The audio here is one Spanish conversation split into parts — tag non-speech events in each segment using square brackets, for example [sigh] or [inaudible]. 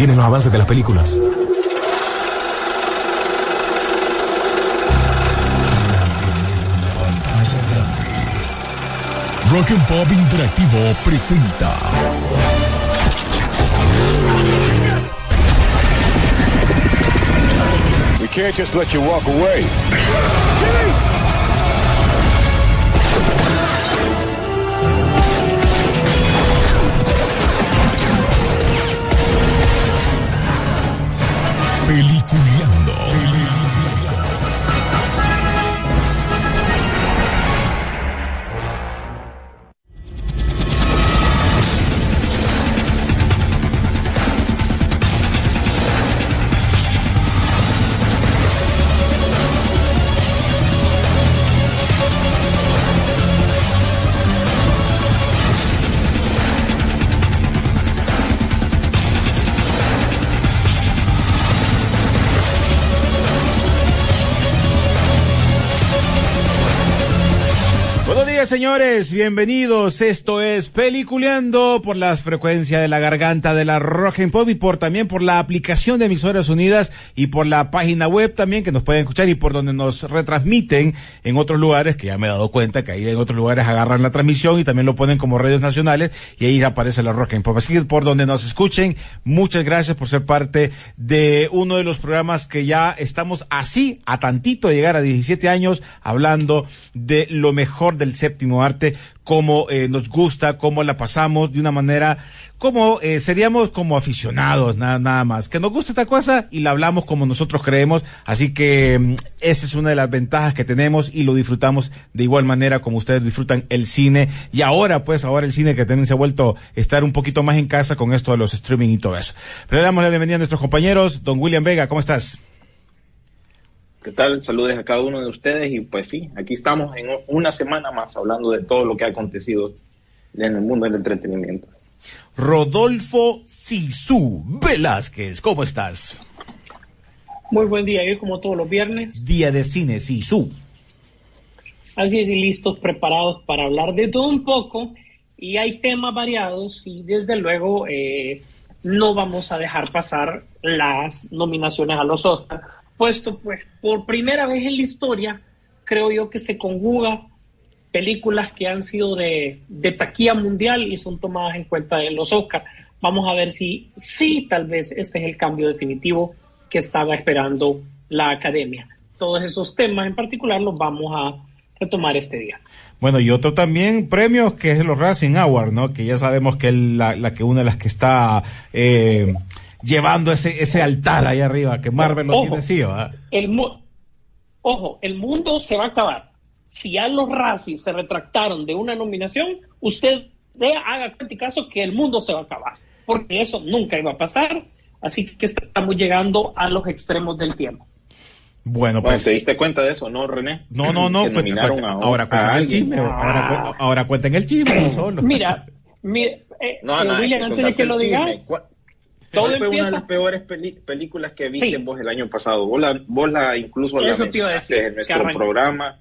Vienen los avances de las películas. Rock and Pop Interactivo presenta. We can't just let you walk away. Señores. Bienvenidos. Esto es Peliculeando por las frecuencias de la garganta de la Rock and Pop y por también por la aplicación de Emisoras Unidas y por la página web también que nos pueden escuchar y por donde nos retransmiten en otros lugares, que ya me he dado cuenta que ahí en otros lugares agarran la transmisión y también lo ponen como radios nacionales y ahí aparece la Rock and Pop. Así que por donde nos escuchen, muchas gracias por ser parte de uno de los programas que ya estamos así, a tantito de llegar a 17 años, hablando de lo mejor del séptimo arte, cómo eh, nos gusta, cómo la pasamos de una manera, como eh, seríamos como aficionados, nada, nada más. Que nos gusta esta cosa y la hablamos como nosotros creemos. Así que mm, esa es una de las ventajas que tenemos y lo disfrutamos de igual manera como ustedes disfrutan el cine. Y ahora, pues, ahora el cine que también se ha vuelto estar un poquito más en casa con esto de los streaming y todo eso. Pero le damos la bienvenida a nuestros compañeros. Don William Vega, ¿cómo estás? ¿Qué tal? Saludos a cada uno de ustedes y pues sí, aquí estamos en una semana más hablando de todo lo que ha acontecido en el mundo del entretenimiento. Rodolfo Sisu Velázquez, ¿cómo estás? Muy buen día, yo como todos los viernes. Día de cine Sisu. Así es, y listos, preparados para hablar de todo un poco. Y hay temas variados y desde luego eh, no vamos a dejar pasar las nominaciones a los Oscars, puesto pues por primera vez en la historia creo yo que se conjuga películas que han sido de, de taquilla mundial y son tomadas en cuenta en los Oscars. Vamos a ver si sí, tal vez este es el cambio definitivo que estaba esperando la academia. Todos esos temas en particular los vamos a retomar este día. Bueno, y otro también premios que es los Racing Award, ¿no? Que ya sabemos que es la, la que una de las que está eh, llevando ese, ese altar ahí arriba, que Marvel lo Ojo, tiene así, ¿verdad? El mu- Ojo, el mundo se va a acabar. Si ya los Razzie se retractaron de una nominación, usted vea, haga cuenta y caso que el mundo se va a acabar. Porque eso nunca iba a pasar. Así que estamos llegando a los extremos del tiempo. Bueno, Bueno, pues. ¿te diste cuenta de eso, no, René? No, no, no, nominaron cuenta- a ahora cuenten el chisme, ahora, ahora cuenten el chisme, no solo. Mira, mira eh, No, eh, no, William, que antes de que lo digas, chisme. ¿Cuál- todo ¿Cuál fue una de las peores películas que viste Sí. vos el año pasado? Vos la, vos la incluso la Eso te iba a mencionaste decir, en nuestro programa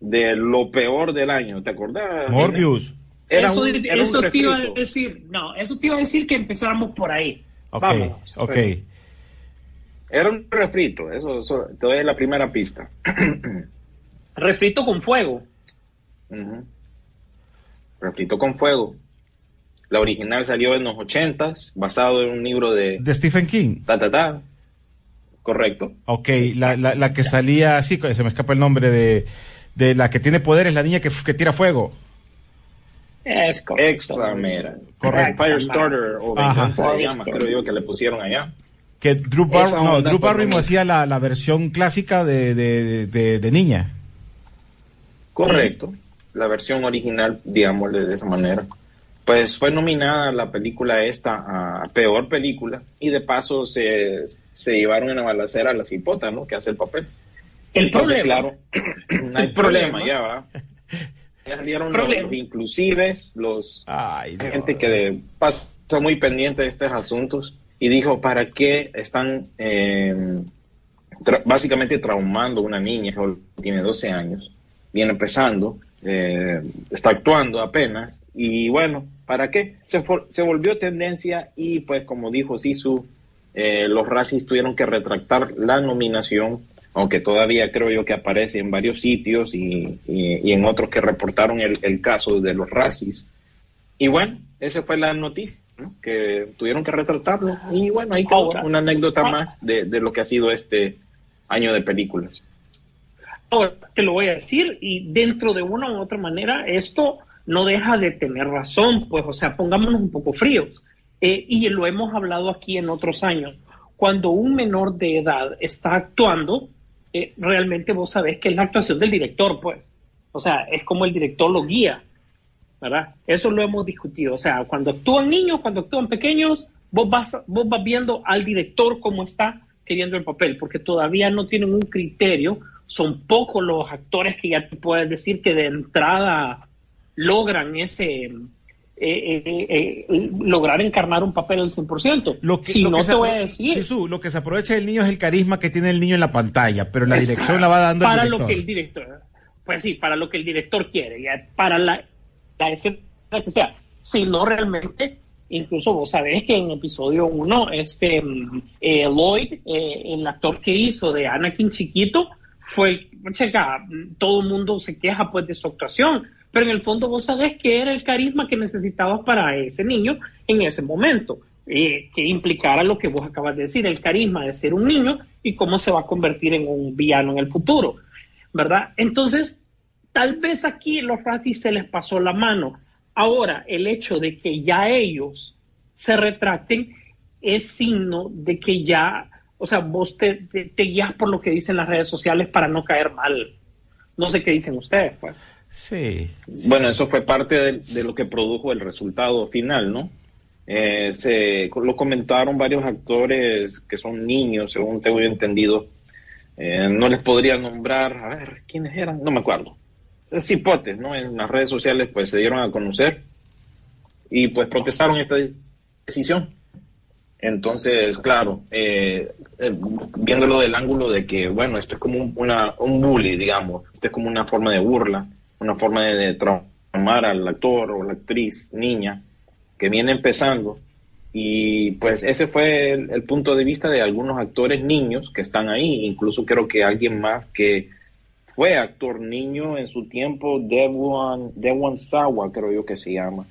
de lo peor del año, ¿te acordás? Morbius. Era eso, un, era eso te iba a decir, no, eso te iba a decir que empezáramos por ahí. Ok, Vamos. ok. Era un refrito, eso, eso te doy la primera pista. Refrito con fuego. Refrito con fuego. La original salió en los ochentas, basado en un libro de De Stephen King. ta ta ta. Correcto. Ok, la, la, la que salía así, se me escapa el nombre de, de la que tiene poderes, la niña que, que tira fuego. Es correcto. Examera. Correcto. Firestarter o. Venganza de llama, creo yo que le pusieron allá. Que Drew, Bar no, Drew Barrymore hacía la, la versión clásica de, de, de, de niña. Correcto. La versión original, digámosle de esa manera. Pues fue nominada la película esta a peor película y de paso se, se llevaron en la balacera a la cipota, ¿no? Que hace el papel. El Entonces, problema. claro, [clears throat] no hay El problema, problema. ya va. Ya salieron los, Problema. los inclusives, los Ay, Dios. gente que de- pasa muy pendiente de estos asuntos y dijo, ¿para qué están eh, tra- básicamente traumando a una niña que tiene 12 años? Viene empezando, eh, está actuando apenas y bueno, ¿para qué? Se, for- se volvió tendencia y pues como dijo Sisu, eh, los Razzies tuvieron que retractar la nominación, aunque todavía creo yo que aparece en varios sitios y, y, y en otros que reportaron el, el, caso de los Razzies. Y bueno, esa fue la noticia, ¿no? que tuvieron que retratarlo. Y bueno, ahí quedó una anécdota ah. más de, de lo que ha sido este año de películas. Ahora, te lo voy a decir, y dentro de una u otra manera, esto no deja de tener razón, pues, o sea, pongámonos un poco fríos. Eh, y lo hemos hablado aquí en otros años. Cuando un menor de edad está actuando, eh, realmente vos sabés que es la actuación del director, pues. O sea, es como el director lo guía, ¿verdad? Eso lo hemos discutido. O sea, cuando actúan niños, cuando actúan pequeños, vos vas, vos vas viendo al director cómo está queriendo el papel, porque todavía no tienen un criterio. Son pocos los actores que ya te puedes decir que de entrada logran ese, eh, eh, eh, lograr encarnar un papel al 100%. Lo que, si lo no que te se voy a decir, Jesús, lo que se aprovecha del niño es el carisma que tiene el niño en la pantalla, pero la dirección la va dando para el lo director. que el director, pues sí, para lo que el director quiere, ya, para la, la escena que sea. Si no realmente, incluso vos sabés que en episodio 1, este mm, eh, Lloyd, eh, el actor que hizo de Anakin chiquito, fue, checa, mm, todo el mundo se queja pues de su actuación, pero en el fondo vos sabés que era el carisma que necesitabas para ese niño en ese momento, eh, que implicara lo que vos acabas de decir, el carisma de ser un niño y cómo se va a convertir en un villano en el futuro, ¿verdad? Entonces, tal vez aquí los Razzies se les pasó la mano. Ahora, el hecho de que ya ellos se retracten es signo de que ya, o sea, vos te, te, te guías por lo que dicen las redes sociales para no caer mal. No sé qué dicen ustedes, pues. Sí. Bueno, eso fue parte de, de lo que produjo el resultado final, ¿no? Eh, se lo comentaron varios actores que son niños, según tengo yo entendido. Eh, no les podría nombrar, a ver, ¿quiénes eran? No me acuerdo. Es hipotes, ¿no? En las redes sociales pues se dieron a conocer y pues protestaron esta decisión. Entonces, claro, eh, eh, viéndolo del ángulo de que, bueno, esto es como un, una, un bully, digamos, esto es como una forma de burla, una forma de, de al actor o la actriz, niña, que viene empezando. Y pues ese fue el, el, punto de vista de algunos actores niños que están ahí, incluso creo que alguien más que fue actor niño en su tiempo, Devon, Devon Sawa, creo yo que se llama.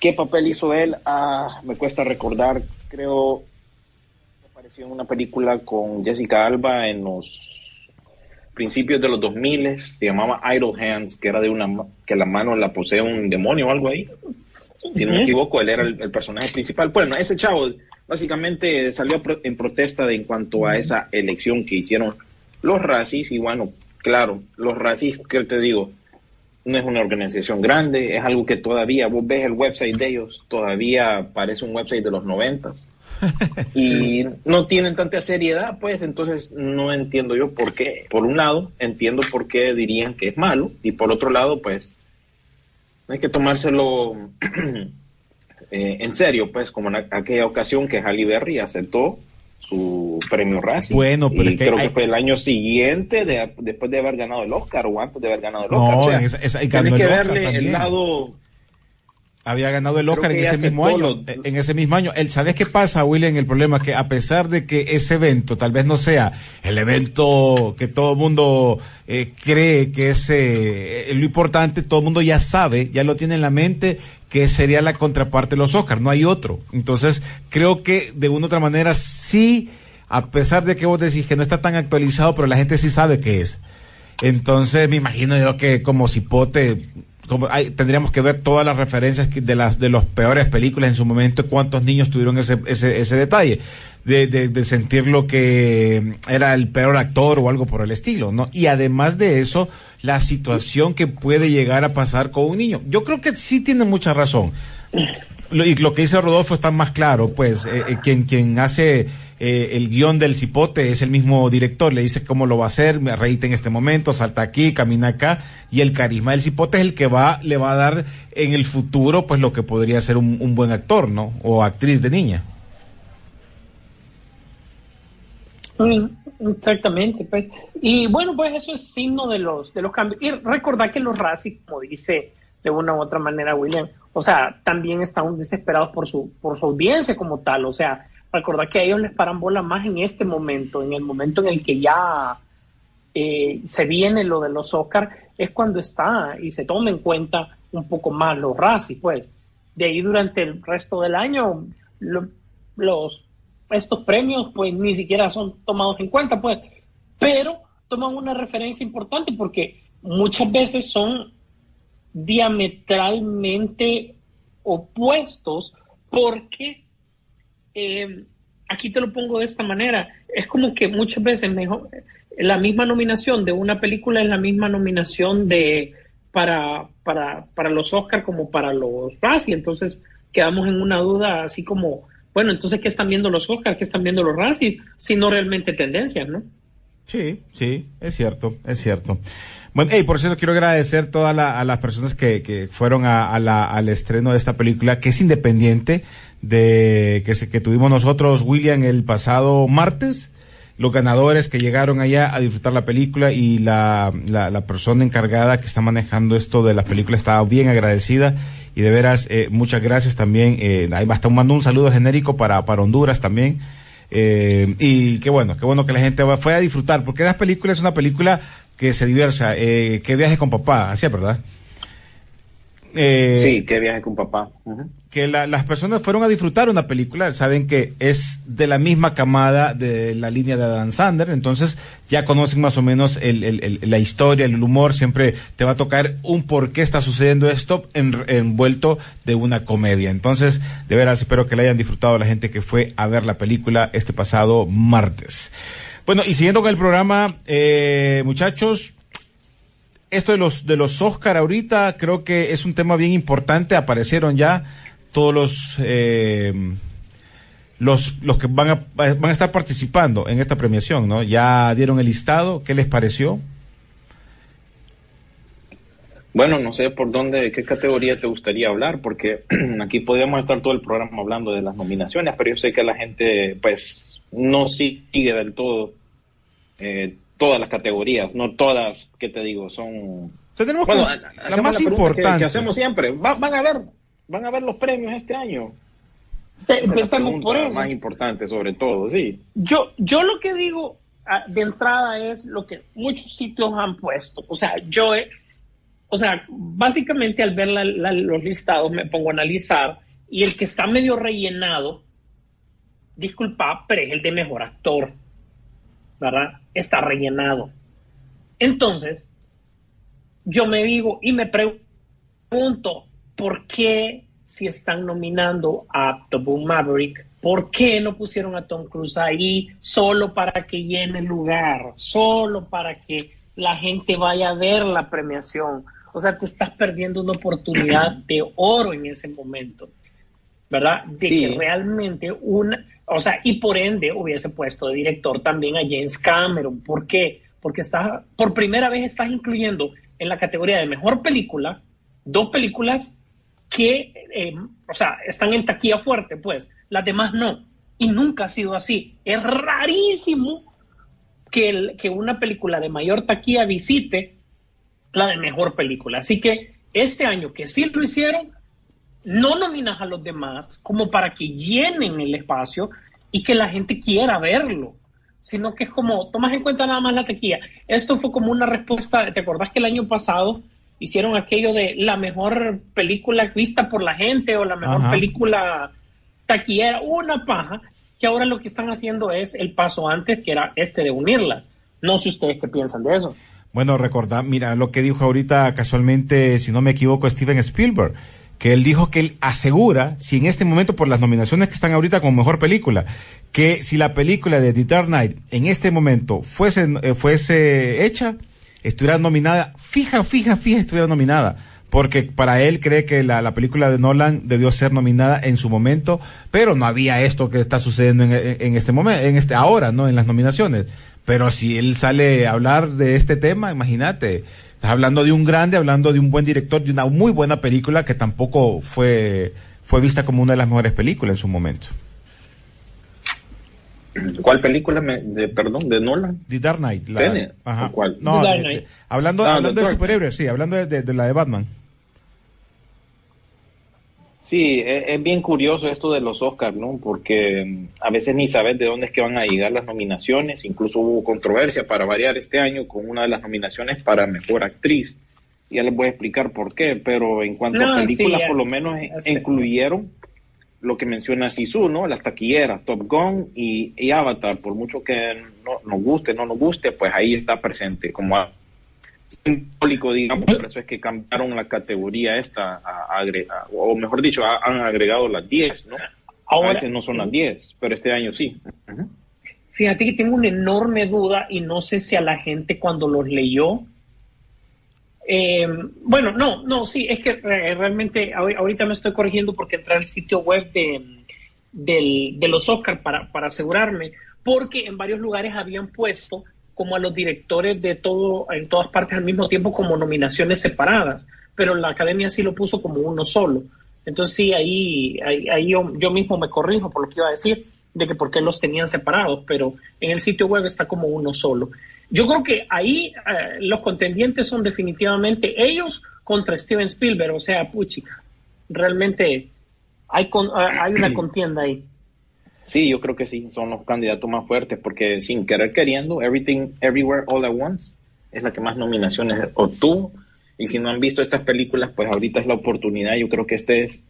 ¿Qué papel hizo él? Ah, me cuesta recordar, creo que apareció en una película con Jessica Alba en los principios de los 2000, se llamaba Idle Hands, que era de una que la mano la posee un demonio o algo ahí. Si no me equivoco, él era el, el, personaje principal. Bueno, ese chavo básicamente salió en protesta de, en cuanto a esa elección que hicieron los racis y bueno, claro, los racis, que te digo, no es una organización grande, es algo que todavía, vos ves el website de ellos, todavía parece un website de los noventas. [laughs] y no tienen tanta seriedad, pues entonces no entiendo yo por qué. Por un lado, entiendo por qué dirían que es malo, y por otro lado, pues hay que tomárselo [clears throat] eh, en serio, pues como en aquella ocasión que Halle Berry aceptó su premio Razzie. Bueno, pero y es que creo hay... que fue el año siguiente, de, después de haber ganado el Oscar o antes de haber ganado el no, Oscar. O sea, en esa, esa, tienes ganó que Oscar verle también. el lado había ganado el Oscar en ese mismo año. lo- En ese mismo año. El, ¿Sabes qué pasa, William? El problema es que a pesar de que ese evento tal vez no sea el evento que todo el mundo eh, cree que es eh, lo importante, todo el mundo ya sabe, ya lo tiene en la mente que sería la contraparte de los Oscars, no hay otro. Entonces, creo que de una u otra manera sí, a pesar de que vos decís que no está tan actualizado, pero la gente sí sabe qué es. Entonces, me imagino yo que como cipote, como hay, tendríamos que ver todas las referencias de las de los peores películas en su momento, cuántos niños tuvieron ese, ese, ese detalle, de, de, de sentir lo que era el peor actor o algo por el estilo, ¿no? Y además de eso, la situación que puede llegar a pasar con un niño. Yo creo que sí tiene mucha razón. Lo, y lo que dice Rodolfo está más claro, pues, eh, eh, quien, quien hace eh, el guion del cipote es el mismo director, le dice cómo lo va a hacer, me en este momento, salta aquí, camina acá, y el carisma del cipote es el que va, le va a dar en el futuro, pues, lo que podría ser un, un buen actor, ¿no? O actriz de niña. Mm, Exactamente, pues. Y bueno, pues eso es signo de los, de los cambios. Y recordar que los Razzies, como dice de una u otra manera William, o sea, también están desesperados por su, por su audiencia como tal. O sea, recordar que a ellos les paran bola más en este momento, en el momento en el que ya eh, se viene lo de los Oscar, es cuando está y se toma en cuenta un poco más los racis, pues. De ahí durante el resto del año, los, estos premios pues ni siquiera son tomados en cuenta, pues. Pero toman una referencia importante porque muchas veces son diametralmente opuestos porque eh, aquí te lo pongo de esta manera, es como que muchas veces mejor, la misma nominación de una película es la misma nominación de para, para, para los Oscars como para los Razzie, entonces quedamos en una duda así como, bueno, entonces ¿qué están viendo los Oscars? ¿Qué están viendo los Razzies? Si no realmente tendencias, ¿no? Sí, sí, es cierto, es cierto. Bueno, hey, por cierto, quiero agradecer todas a las personas que, que fueron a, la, al estreno de esta película, que es independiente de que, que tuvimos nosotros, William, el pasado martes. Los ganadores que llegaron allá a disfrutar la película y la, la, la persona encargada que está manejando esto de la película estaba bien agradecida y de veras, eh, muchas gracias también. Eh, ahí basta, mando un saludo genérico para, para Honduras también. Eh, y qué bueno, qué bueno que la gente fue a disfrutar, porque la película es una película que se diviersa, eh, que viaje con papá, así es, ¿verdad? Eh, sí, que viaje con papá. Que las personas fueron a disfrutar una película, saben que es de la misma camada de la línea de Dan Sander, entonces ya conocen más o menos el, la historia, el humor, siempre te va a tocar un por qué está sucediendo esto envuelto de una comedia. Entonces, de veras, espero que la hayan disfrutado la gente que fue a ver la película este pasado martes. Bueno, y siguiendo con el programa, eh, muchachos, esto de los de los Oscar ahorita creo que es un tema bien importante. Aparecieron ya todos los eh, los los que van a van a estar participando en esta premiación, ¿no? Ya dieron el listado. ¿Qué les pareció? Bueno, no sé por dónde, qué categoría te gustaría hablar, porque [clears throat] aquí podríamos estar todo el programa hablando de las nominaciones, pero yo sé que la gente, pues, no sigue del todo eh, todas las categorías, no todas, ¿qué te digo? Son... tenemos bueno, la más importante. Que, hacemos siempre. van a ver, van a ver los premios este año. Empezamos por eso. más importante sobre todo, sí. Yo, yo lo que digo ah, de entrada es lo que muchos sitios han puesto. O sea, yo, o sea, básicamente al ver los listados me pongo a analizar y el que está medio rellenado disculpa, pero es el de mejor actor, ¿verdad? Está rellenado. Entonces, yo me digo y me pregunto, ¿por qué si están nominando a The Boom Maverick, ¿por qué no pusieron a Tom Cruise ahí solo para que llene el lugar, solo para que la gente vaya a ver la premiación? O sea, te estás perdiendo una oportunidad de oro en ese momento, ¿verdad? De que realmente una, o sea, y por ende hubiese puesto de director también a James Cameron. ¿Por qué? Porque está, por primera vez estás incluyendo en la categoría de mejor película dos películas que, eh, o sea, están en taquilla fuerte, pues. Las demás no. Y nunca ha sido así. Es rarísimo que, que una película de mayor taquilla visite la de mejor película. Así que este año que sí lo hicieron, no nominas a los demás como para que llenen el espacio y que la gente quiera verlo, sino que es como, tomas en cuenta nada más la taquilla. Esto fue como una respuesta, ¿te acordás que el año pasado hicieron aquello de la mejor película vista por la gente o la mejor película taquillera? Una paja, que ahora lo que están haciendo es el paso antes, que era este de unirlas. No sé ustedes qué piensan de eso. Bueno, recordad, mira lo que dijo ahorita casualmente, si no me equivoco, Steven Spielberg que él dijo que él asegura, si en este momento por las nominaciones que están ahorita como mejor película, que si la película de The Dark Knight en este momento fuese, eh, fuese hecha, estuviera nominada, fija, fija, fija, estuviera nominada. Porque para él cree que la, la película de Nolan debió ser nominada en su momento, pero no había esto que está sucediendo en, en este momento, en este, ahora, ¿no? En las nominaciones. Pero si él sale a hablar de este tema, imagínate, Estás hablando de un grande, hablando de un buen director, de una muy buena película que tampoco fue, fue vista como una de las mejores películas en su momento. ¿Cuál película, de, perdón, de Nolan? The Dark Knight. La, ¿Cuál? No, hablando, ah, hablando de superhéroes, sí, hablando de, la de Batman. Sí, Sí, es, es bien curioso esto de los Oscars, ¿no? Porque mm, a veces ni sabes de dónde es que van a llegar las nominaciones. Incluso hubo controversia para variar este año con una de las nominaciones para mejor actriz. Ya les voy a explicar por qué, pero en cuanto No, a películas, sí, por lo menos sé. incluyeron lo que menciona Sisu, ¿no? Las taquilleras, Top Gun y, y Avatar, por mucho que no nos guste, no nos guste, pues ahí está presente como simbólico, digamos, por eso es que cambiaron la categoría esta, a, a o mejor dicho, a- han agregado las 10, ¿no? Ahora- a veces no son las 10, pero este año sí. Fíjate que tengo una enorme duda y no sé si a la gente cuando los leyó. eh, bueno, no, no, sí, es que eh, realmente ahor- ahorita me estoy corrigiendo porque entré al sitio web de, del- de los Oscars para, para asegurarme, porque en varios lugares habían puesto como a los directores de todo, en todas partes al mismo tiempo como nominaciones separadas, pero la academia sí lo puso como uno solo. Entonces sí, ahí, ahí, ahí yo, yo mismo me corrijo por lo que iba a decir, de que por qué los tenían separados, pero en el sitio web está como uno solo. Yo creo que ahí eh, los contendientes son definitivamente ellos contra Steven Spielberg, o sea, puchica, realmente hay, con- hay una [clears throat] contienda ahí. Sí, yo creo que sí, son los candidatos más fuertes, porque sin querer queriendo, Everything, Everywhere, All at Once es la que más nominaciones obtuvo. Y si no han visto estas películas, pues ahorita es la oportunidad. Yo creo que este es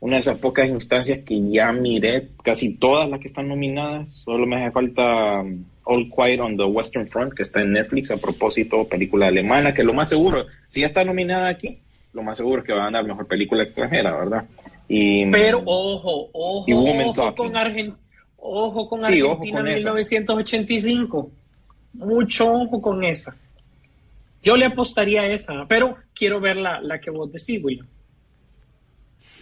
una de esas pocas instancias que ya miré casi todas las que están nominadas. Solo me hace falta um, All Quiet on the Western Front, que está en Netflix a propósito, película alemana, que lo más seguro, si ya está nominada aquí, lo más seguro es que va a ganar mejor película extranjera, ¿verdad? Y, Pero ojo, ojo, Y ojo con, Argen- ojo con Sí, ojo Argentina con en esa. 1985. Mucho ojo con esa. Yo le apostaría a esa, pero quiero ver la, la que vos decís, William.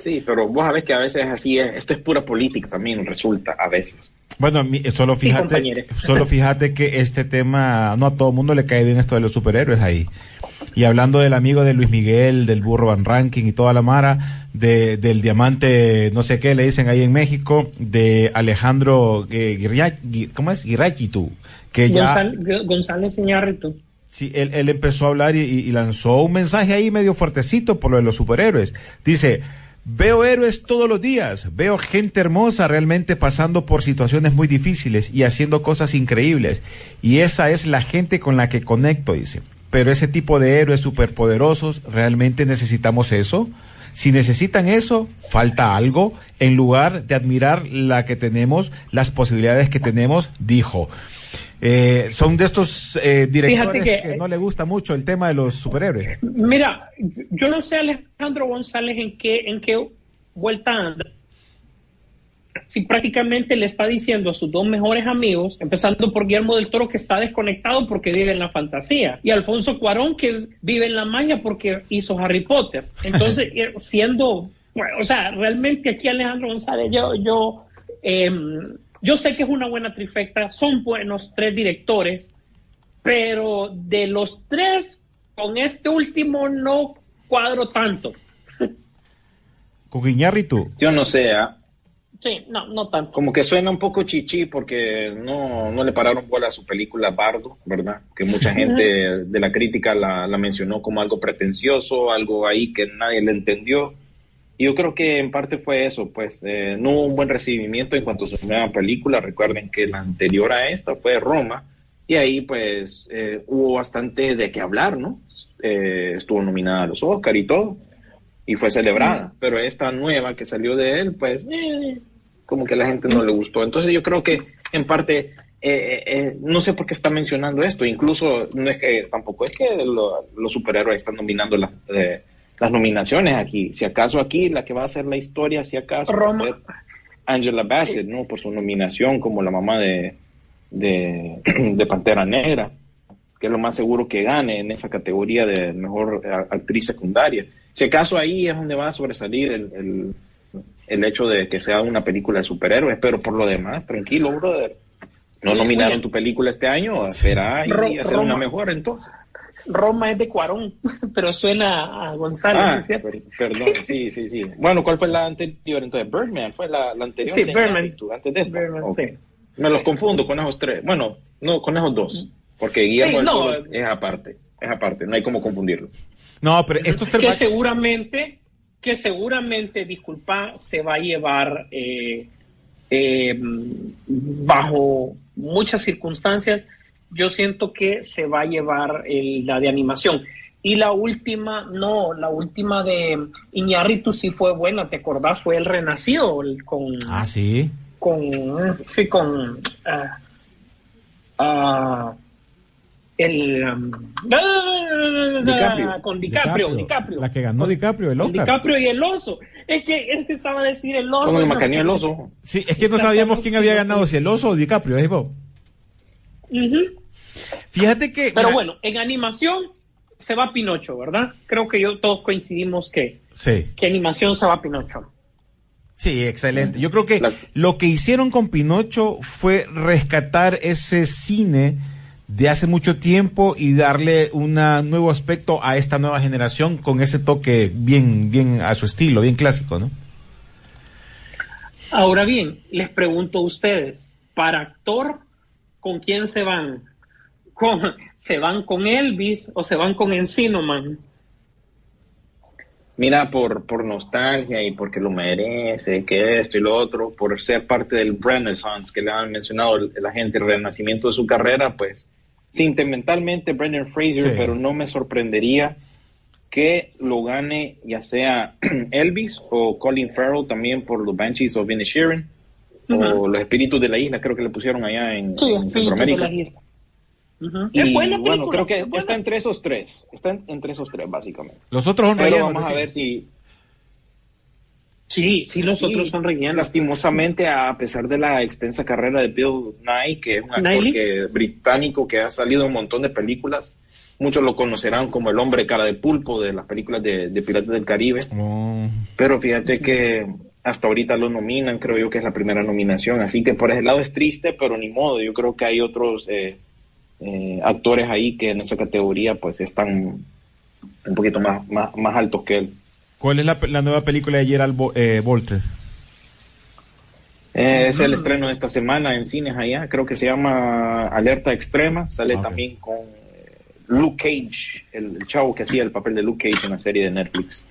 Sí, pero vos sabés que a veces así es. Esto es pura política también, resulta, a veces. Bueno, solo fíjate, solo fíjate que este tema, no a todo el mundo le cae bien esto de los superhéroes ahí. Y hablando del amigo de Luis Miguel, del burro Van Ranking y toda la mara, de, del diamante, no sé qué le dicen ahí en México, de Alejandro eh, Guirria- ¿cómo es? Guirrachitu, que ya... Gonzal- González Iñárritu. Sí, él, él empezó a hablar y, y lanzó un mensaje ahí medio fuertecito por lo de los superhéroes. Dice, veo héroes todos los días, veo gente hermosa realmente pasando por situaciones muy difíciles y haciendo cosas increíbles. Y esa es la gente con la que conecto, dice. Pero ese tipo de héroes superpoderosos, ¿realmente necesitamos eso? Si necesitan eso, falta algo. En lugar de admirar la que tenemos, las posibilidades que tenemos, dijo. Eh, son de estos eh, directores que, que- no le gusta mucho el tema de los superhéroes. Mira, yo no sé Alejandro González en qué, en qué vuelta anda. Si prácticamente le está diciendo a sus dos mejores amigos, empezando por Guillermo del Toro que está desconectado porque vive en la fantasía, y Alfonso Cuarón que vive en la magia porque hizo Harry Potter. Entonces, [laughs] eh, siendo, bueno, o sea, realmente aquí Alejandro González, yo, yo, em, yo sé que es una buena trifecta, son buenos tres directores, pero de los tres, con este último no cuadro tanto. Con. Yo no sé, ¿ah? Sí, no, no tanto. como que suena un poco chichi porque no, no le pararon bola a su película Bardo, ¿verdad? Que mucha gente de la crítica la, la mencionó como algo pretencioso, algo ahí que nadie le entendió. Y yo creo que en parte fue eso, pues eh, no hubo un buen recibimiento en cuanto a su nueva película. Recuerden que la anterior a esta fue Roma y ahí pues eh, hubo bastante de qué hablar, ¿no? Eh, estuvo nominada a los Oscar y todo y fue celebrada, pero esta nueva que salió de él, pues eh, como que a la gente no le gustó. Entonces yo creo que en parte, eh, eh, no sé por qué está mencionando esto, incluso no es que tampoco es que lo- los superhéroes están nominando las eh, las nominaciones aquí. Si acaso aquí la que va a hacer la historia, si acaso va a Roma. ser Angela Bassett, ¿no? Por su nominación como la mamá de, de, [clears throat] de Pantera Negra, que es lo más seguro que gane en esa categoría de mejor eh, actriz secundaria. Si acaso ahí es donde va a sobresalir el, el, el hecho de que sea una película de superhéroes, pero por lo demás, tranquilo, brother. No nominaron oye. tu película este año, espera y Ro- hacer una Roma. mejor entonces. Roma es de Cuarón, [laughs] pero suena a González, Ah, ¿es cierto? per- perdón, sí, sí, sí. Bueno, ¿cuál fue la anterior? Entonces, Birdman fue la, la anterior. Sí, Birdman. Antes de esta. Birdman, Ok. sí. Me los confundo con esos tres. Bueno, no, con esos dos. Porque Guillermo Sí, no. Es aparte. Es aparte, no hay como confundirlo. No, pero estos Que tres... seguramente, que seguramente, disculpa, se va a llevar eh, eh, bajo muchas circunstancias. Yo siento que se va a llevar el- la de animación. Y la última, no, la última de Iñárritu sí fue buena, ¿te acordás? Fue el Renacido el- con, Ah, sí. con, sí, con, ah, ah, el, um, DiCaprio. con DiCaprio, DiCaprio. La que ganó DiCaprio, el Oscar. DiCaprio y el oso. Es que es que estaba a decir el oso. Como el no. el oso. Sí, es que no sabíamos quién había ganado, si el oso o DiCaprio, ¿eh, Bob? Fíjate que. Pero mira, bueno, en animación se va Pinocho, ¿verdad? Creo que yo todos coincidimos que, Sí. que animación se va Pinocho. Sí, excelente. Yo creo que La- lo que hicieron con Pinocho fue rescatar ese cine de hace mucho tiempo y darle un nuevo aspecto a esta nueva generación con ese toque bien, bien a su estilo, bien clásico, ¿no? Ahora bien, les pregunto a ustedes, para actor, ¿con quién se van? ¿Con, ¿Se van con Elvis o se van con Encino Man? Mira, por, por nostalgia y porque lo merece, que esto y lo otro, por ser parte del Renaissance que le han mencionado el- la gente, el renacimiento de su carrera, pues sentimentalmente Brendan Fraser, Sí. pero no me sorprendería que lo gane ya sea [clears throat] Elvis o Colin Farrell también por los Banshees of Inisherin o Ujú. los Espíritus de la Isla, creo que le pusieron allá en, Sí, en sí, Centroamérica. Y Es buena bueno, creo que es buena. está entre esos tres, está en- entre esos tres básicamente. Los otros son Pero rellenos, vamos a ver si Sí, sí, los Sí, otros son rellenos. Lastimosamente, a pesar de la extensa carrera de Bill Nye, que es un actor que, británico que ha salido en un montón de películas, muchos lo conocerán como el hombre cara de pulpo de las películas de, de Piratas del Caribe. Oh, Pero fíjate que hasta ahorita lo nominan, creo yo que es la primera nominación. Así que por ese lado es triste, pero ni modo. Yo creo que hay otros eh, eh, actores ahí que en esa categoría pues están un poquito más, más, más altos que él. ¿Cuál es la, la nueva película de Gerald Bo- eh, Butler? Eh, es el estreno de esta semana en cines allá, creo que se llama Alerta Extrema, sale Ok. también con eh, Luke Cage, el, el chavo que hacía el papel de Luke Cage en la serie de Netflix.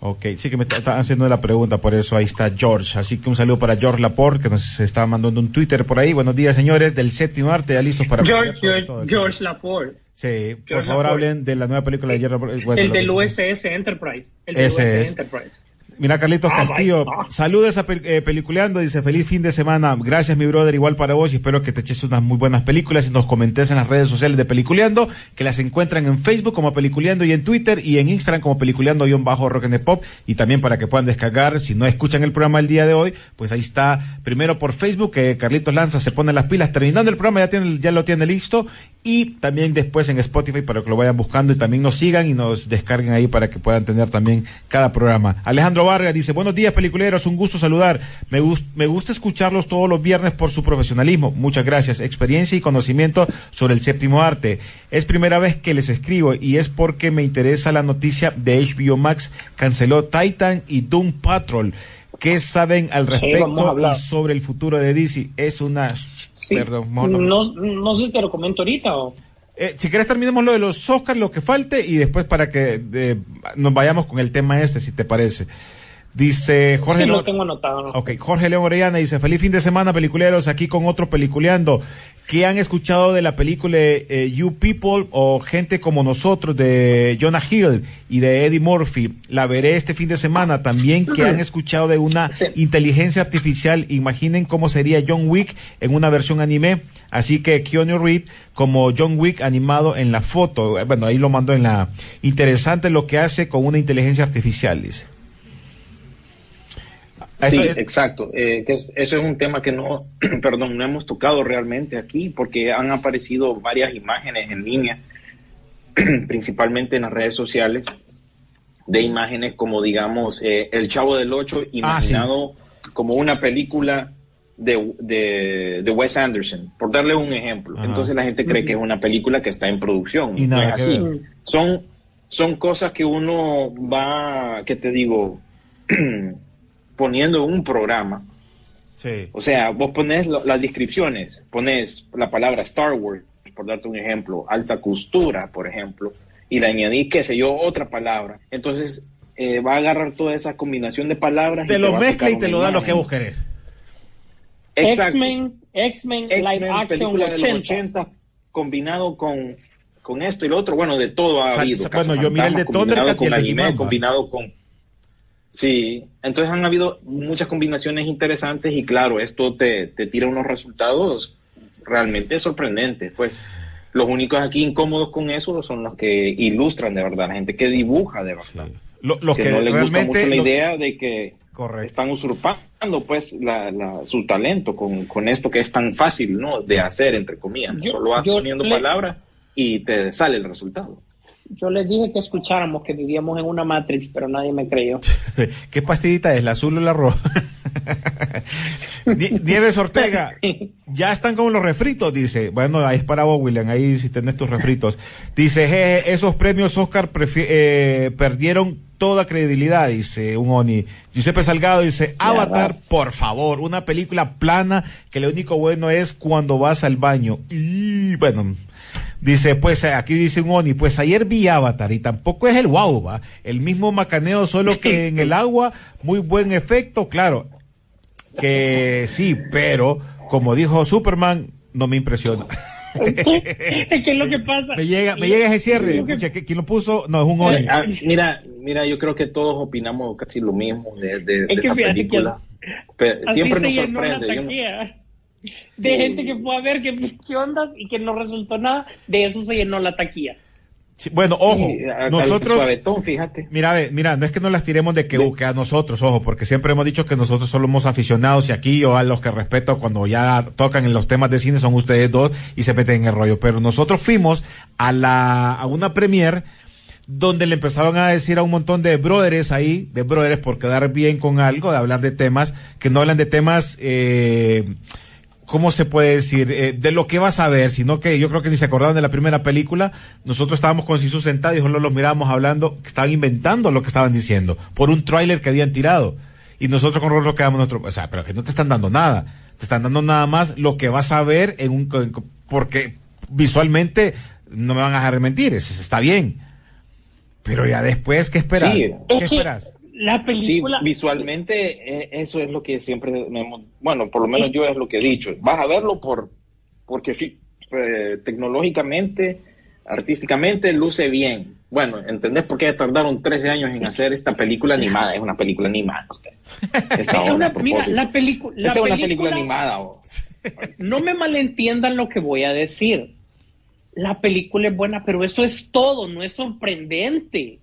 Ok, sí que me está, está haciendo la pregunta, por eso ahí está George. Así que un saludo para George Laporte, que nos está mandando un Twitter por ahí. Buenos días, señores, del séptimo arte, ya listos para George, George, George Laporte. Sí, por favor hablen de la nueva película de. Bueno, el del USS Enterprise. El del USS. Enterprise. Mira, Carlitos Ah, Castillo, vaya. saludes a eh, Peliculeando, dice feliz fin de semana. Gracias, mi brother, igual para vos y espero que te eches unas muy buenas películas y nos comentes en las redes sociales de Peliculeando, que las encuentran en Facebook como Peliculeando y en Twitter y en Instagram como Peliculeando-Rock and Pop y también para que puedan descargar, si no escuchan el programa el día de hoy, pues ahí está, primero por Facebook, que Carlitos Lanza se pone las pilas, terminando el programa ya, tiene, ya lo tiene listo y también después en Spotify para que lo vayan buscando y también nos sigan y nos descarguen ahí para que puedan tener también cada programa. Alejandro Vargas dice, buenos días peliculeros, un gusto saludar. Me, gus- me gusta escucharlos todos los viernes por su profesionalismo. Muchas gracias. Experiencia y conocimiento sobre el séptimo arte. Es primera vez que les escribo y es porque me interesa la noticia de HBO Max canceló Titan y Doom Patrol. ¿Qué saben al respecto y sobre el futuro de DC? Es una... Sí. Perdón. No, no sé si te lo comento ahorita o... Eh, si quieres terminemos lo de los Oscars, lo que falte, y después para que eh, nos vayamos con el tema este, si te parece. Dice Jorge Sí, lo tengo anotado. ¿no? Ok, Jorge León Orellana dice, feliz fin de semana, peliculeros, aquí con otro peliculeando. ¿Qué han escuchado de la película eh, You People o Gente como nosotros de Jonah Hill y de Eddie Murphy? La veré este fin de semana. También que han escuchado de una Sí. inteligencia artificial. Imaginen cómo sería John Wick en una versión anime. Así que Keanu Reeves como John Wick animado en la foto. Bueno, ahí lo mando en la... Interesante lo que hace con una inteligencia artificial, dice. Sí, es- exacto. Eh, que es- eso es un tema que no, [clears throat] perdón, no hemos tocado realmente aquí porque han aparecido varias imágenes en línea, [clears throat] principalmente en las redes sociales, de imágenes como, digamos, eh, El Chavo del Ocho imaginado como una película de, de, de Wes Anderson, por darle un ejemplo. Ajá. Entonces la gente cree que es una película que está en producción. Y no nada es que así. ver. Son, son cosas que uno va, que te digo, [clears throat] poniendo en un programa. Sí. O sea, vos pones lo- las descripciones, pones la palabra Star Wars, por darte un ejemplo, alta costura, por ejemplo, y le añadís, qué sé yo, otra palabra. Entonces, eh, va a agarrar toda esa combinación de palabras. Te y lo mezcla y te lo da lo que vos querés. X-Men, X-Men live X-Men, action película de los 80. 80, combinado con, con esto y lo otro. Bueno, de todo ha habido. sa- bueno, yo miré el de Thundercat y el con de anime, combinado con... Sí, entonces han habido muchas combinaciones interesantes y claro, esto te, te tira unos resultados realmente sorprendentes. Pues los únicos aquí incómodos con eso son los que ilustran de verdad, la gente que dibuja de verdad. Lo- los que, que, no les gusta realmente mucho la lo- idea de que Correcto. están usurpando pues la, la- su talento con, con esto que es tan fácil no de hacer entre comillas Yo- solo vas yo poniendo le- palabras y te sale el resultado Yo les dije que escucháramos que vivíamos en una Matrix, pero nadie me creyó. [laughs] ¿Qué pastillita es? ¿La azul o la roja? [laughs] Nie- Nieves Ortega, [laughs] ya están como los refritos, dice. Bueno, ahí es para vos, William, ahí si tenés tus refritos. Dice, jeje, esos premios Oscar prefi- eh, perdieron toda credibilidad, dice un Oni. Giuseppe Salgado dice, Avatar, por favor, una película plana que lo único bueno es cuando vas al baño. Y bueno, Dice, pues eh, aquí dice un Oni, pues ayer vi Avatar y tampoco es el wow, va. El mismo macaneo, solo que [laughs] en el agua, muy buen efecto, claro. Que sí, pero como dijo Superman, no me impresiona. [laughs] es que es lo que pasa. me llega, me llega ese cierre. Que- Escucha, ¿qui- ¿quién lo puso? No, es un Oni. Ah, mira mira yo creo que todos opinamos casi lo mismo de, de- de Es que esa película Pero Así siempre se nos llenó la sorprende taquilla. De Sí. gente que fue a ver que [laughs] qué ondas y que no resultó nada, de eso se llenó la taquilla. Sí, bueno, ojo, Sí, nosotros, suavetón, fíjate Mira, ve, mira, no es que nos las tiremos de que, uh, que a nosotros, ojo, porque siempre hemos dicho que nosotros somos aficionados y aquí yo a los que respeto cuando ya tocan en los temas de cine son ustedes dos y se meten en el rollo. Pero nosotros fuimos a la, a una premier donde le empezaban a decir a un montón de brothers ahí, de brothers por quedar bien con algo, de hablar de temas, que no hablan de temas, eh, ¿cómo se puede decir? Eh, de lo que vas a ver, sino que yo creo que ni se acordaban de la primera película. Nosotros estábamos con Sisu sentados y solo los mirábamos hablando, que estaban inventando lo que estaban diciendo, por un tráiler que habían tirado. Y nosotros con Rolo quedamos nosotros, o sea, pero que no te están dando nada. Te están dando nada más lo que vas a ver en un, en- porque visualmente no me van a dejar de mentir, eso está bien. Pero ya después, ¿qué esperas? Sí. ¿Qué Es que esperas? La Sí, película. visualmente eh, eso es lo que siempre me bueno, por lo menos yo es lo que he dicho. Vas a verlo por porque eh, tecnológicamente, artísticamente luce bien. Bueno, ¿entendés por qué tardaron 13 años en hacer esta película animada? Es una película animada. usted. [laughs] Esta una- mira, la, pelicu- la Esta es una película película. animada. oh. [laughs] No me malentiendan lo que voy a decir. La película es buena, pero eso es todo, no es sorprendente.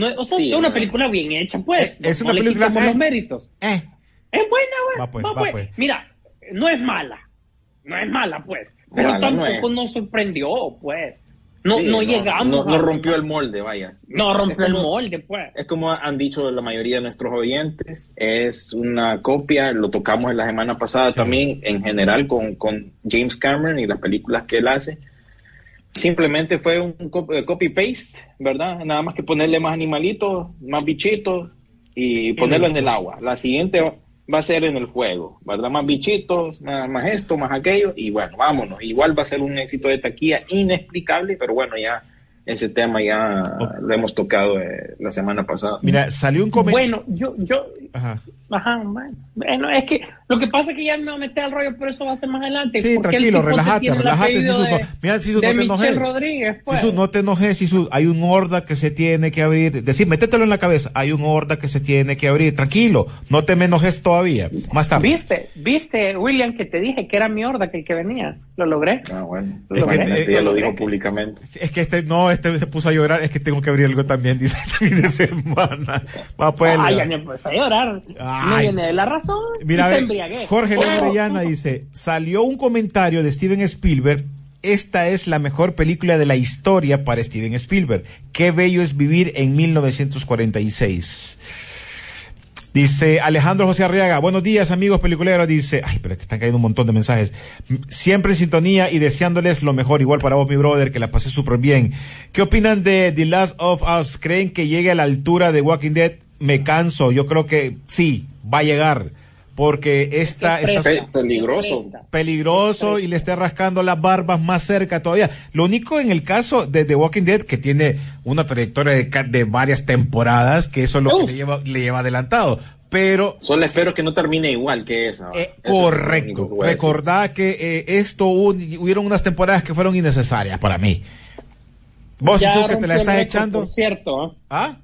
No es, o sea, Sí, es una no. película bien hecha, pues. Es- es No una película, quitemos eh. los méritos. Eh, Es buena, güey. Va, pues, Va, va, pues. pues. Mira, no es mala. No es mala, pues. Pero Mala no tampoco es. nos sorprendió, pues. No, Sí, no, llegamos. No, no a- rompió el molde, vaya. No rompió el molde, pues. Es como han dicho la mayoría de nuestros oyentes, es una copia, lo tocamos en la semana pasada también, en general con, con James Cameron y las películas que él hace. Simplemente fue un eh, copy-paste, ¿verdad? Nada más que ponerle más animalitos, más bichitos y ponerlo en el agua. La siguiente va- va a ser en el juego, ¿verdad? Más bichitos, más, más esto, más aquello y bueno, vámonos. Igual va a ser un éxito de taquilla inexplicable, pero bueno, ya ese tema ya lo hemos tocado eh, la semana pasada. mira, salió un comentario. Bueno, yo, yo, Ajá. Ajá, bueno. Bueno, es que lo que pasa es que ya me voy a meter al rollo, pero eso va a ser más adelante. Sí, tranquilo, relájate, relájate, Sisu, no- de- mira, Sisu, de no te enojes. Rodríguez, pues. Sisu, no te enojes, Sisu, hay un horda que se tiene que abrir. Decir, métetelo en la cabeza, hay un horda que se tiene que abrir. Tranquilo, no te me enojes todavía. Más tarde. ¿Viste, viste, William, que te dije que era mi horda que el que venía? ¿Lo logré? Ah, bueno, Es que- Imagínate, eh, ya lo dijo públicamente. Es que este, no, este se puso a llorar, es que tengo que abrir algo también, dice [laughs] este fin de semana. Va, pues, Ay, ya me empecé a llorar. Ay. Me viene de la razón. Mira, y te. Jorge Oh, Lebrellana dice, salió un comentario de Steven Spielberg, esta es la mejor película de la historia para Steven Spielberg. Qué bello es vivir en 1946. Dice Alejandro José Arriaga, buenos días amigos peliculeros, dice, ay, pero que están cayendo un montón de mensajes. Siempre en sintonía y deseándoles lo mejor, igual para vos mi brother, que la pasé súper bien. ¿Qué opinan de The Last of Us? ¿Creen que llegue a la altura de Walking Dead? Me canso, yo creo que sí, va a llegar. Porque esta está Pe- peligroso. peligroso y le esté rascando las barbas más cerca todavía. Lo único en el caso de The Walking Dead que tiene una trayectoria de, de varias temporadas, que eso es lo que le lleva, le lleva adelantado. Pero Solo espero que no termine igual que esa. eh, Eso es correcto. que. Recordá que eh, esto hubo- hubieron unas temporadas que fueron innecesarias para mí. Vos Ya que te la estás echando. Por cierto, ¿eh? ¿Ah?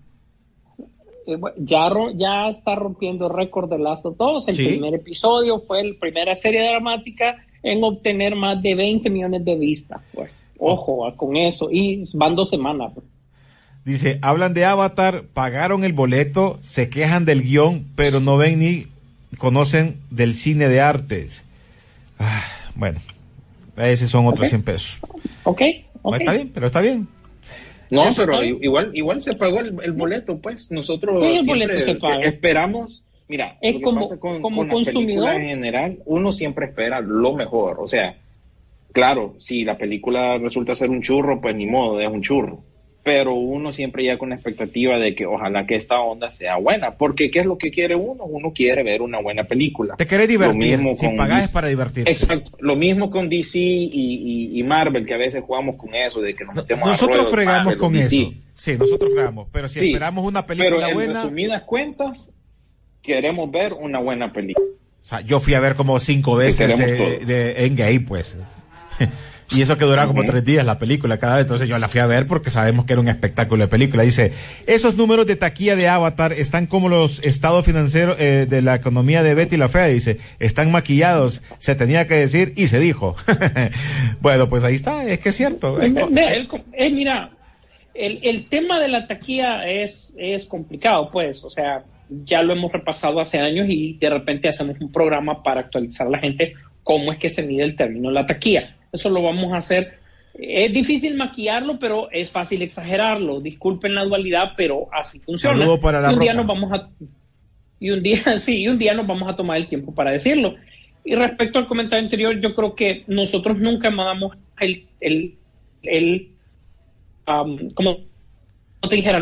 Eh, ya, está rompiendo el récord de Last of Us. El Sí. primer episodio fue la primera serie dramática en obtener más de 20 millones de vistas. Pues. Ojo ah, con eso. Y van dos semanas. pues. Dice, hablan de Avatar, pagaron el boleto, se quejan del guion, pero no ven ni conocen del cine de artes. Ah, bueno, esos son otros Ok. 100 pesos. ¿Ok? ok. Está bien, pero está bien. No, pero igual, igual se pagó el, el boleto, pues. Nosotros Sí, el siempre boleto se paga. esperamos. Mira, Es lo que como- pasa con, como con consumidor. en general, uno siempre espera lo mejor. O sea, claro, si la película resulta ser un churro, pues ni modo, es un churro. Pero uno siempre ya con la expectativa de que ojalá que esta onda sea buena. Porque ¿qué es lo que quiere uno? Uno quiere ver una buena película. Te querés Lo divertir. mismo Si con pagás es DC. para divertirte. Exacto. Lo mismo con DC y, y- y Marvel, que a veces jugamos con eso, de que nos metemos a Nosotros rollos fregamos Marvel o con DC. eso. Sí, nosotros fregamos. Pero si Sí, esperamos una Pero película en buena. resumidas cuentas, queremos ver una buena película. O sea, yo fui a ver como cinco veces todo. de Endgame, pues. [laughs] y eso que duraba como tres días la película cada vez. Entonces yo la fui a ver porque sabemos que era un espectáculo de película. Dice, esos números de taquilla de Avatar están como los estados financieros eh, de la economía de Betty la Fea. Dice, están maquillados. Se tenía que decir y se dijo. [laughs] bueno, pues ahí está. Es que es cierto. Es co- Ve, el- eh, mira, el, el tema de la taquilla es, es complicado, pues, o sea, ya lo hemos repasado hace años y de repente hacemos un programa para actualizar a la gente cómo es que se mide el término la taquilla. Eso lo vamos a hacer. Es difícil maquillarlo, pero es fácil exagerarlo. Disculpen la dualidad, pero así funciona. Saludo para La Y un día nos vamos a y un día [laughs] sí, y un día nos vamos a tomar el tiempo para decirlo. Y respecto al comentario anterior, yo creo que nosotros nunca damos el, el, el um, como te dijera,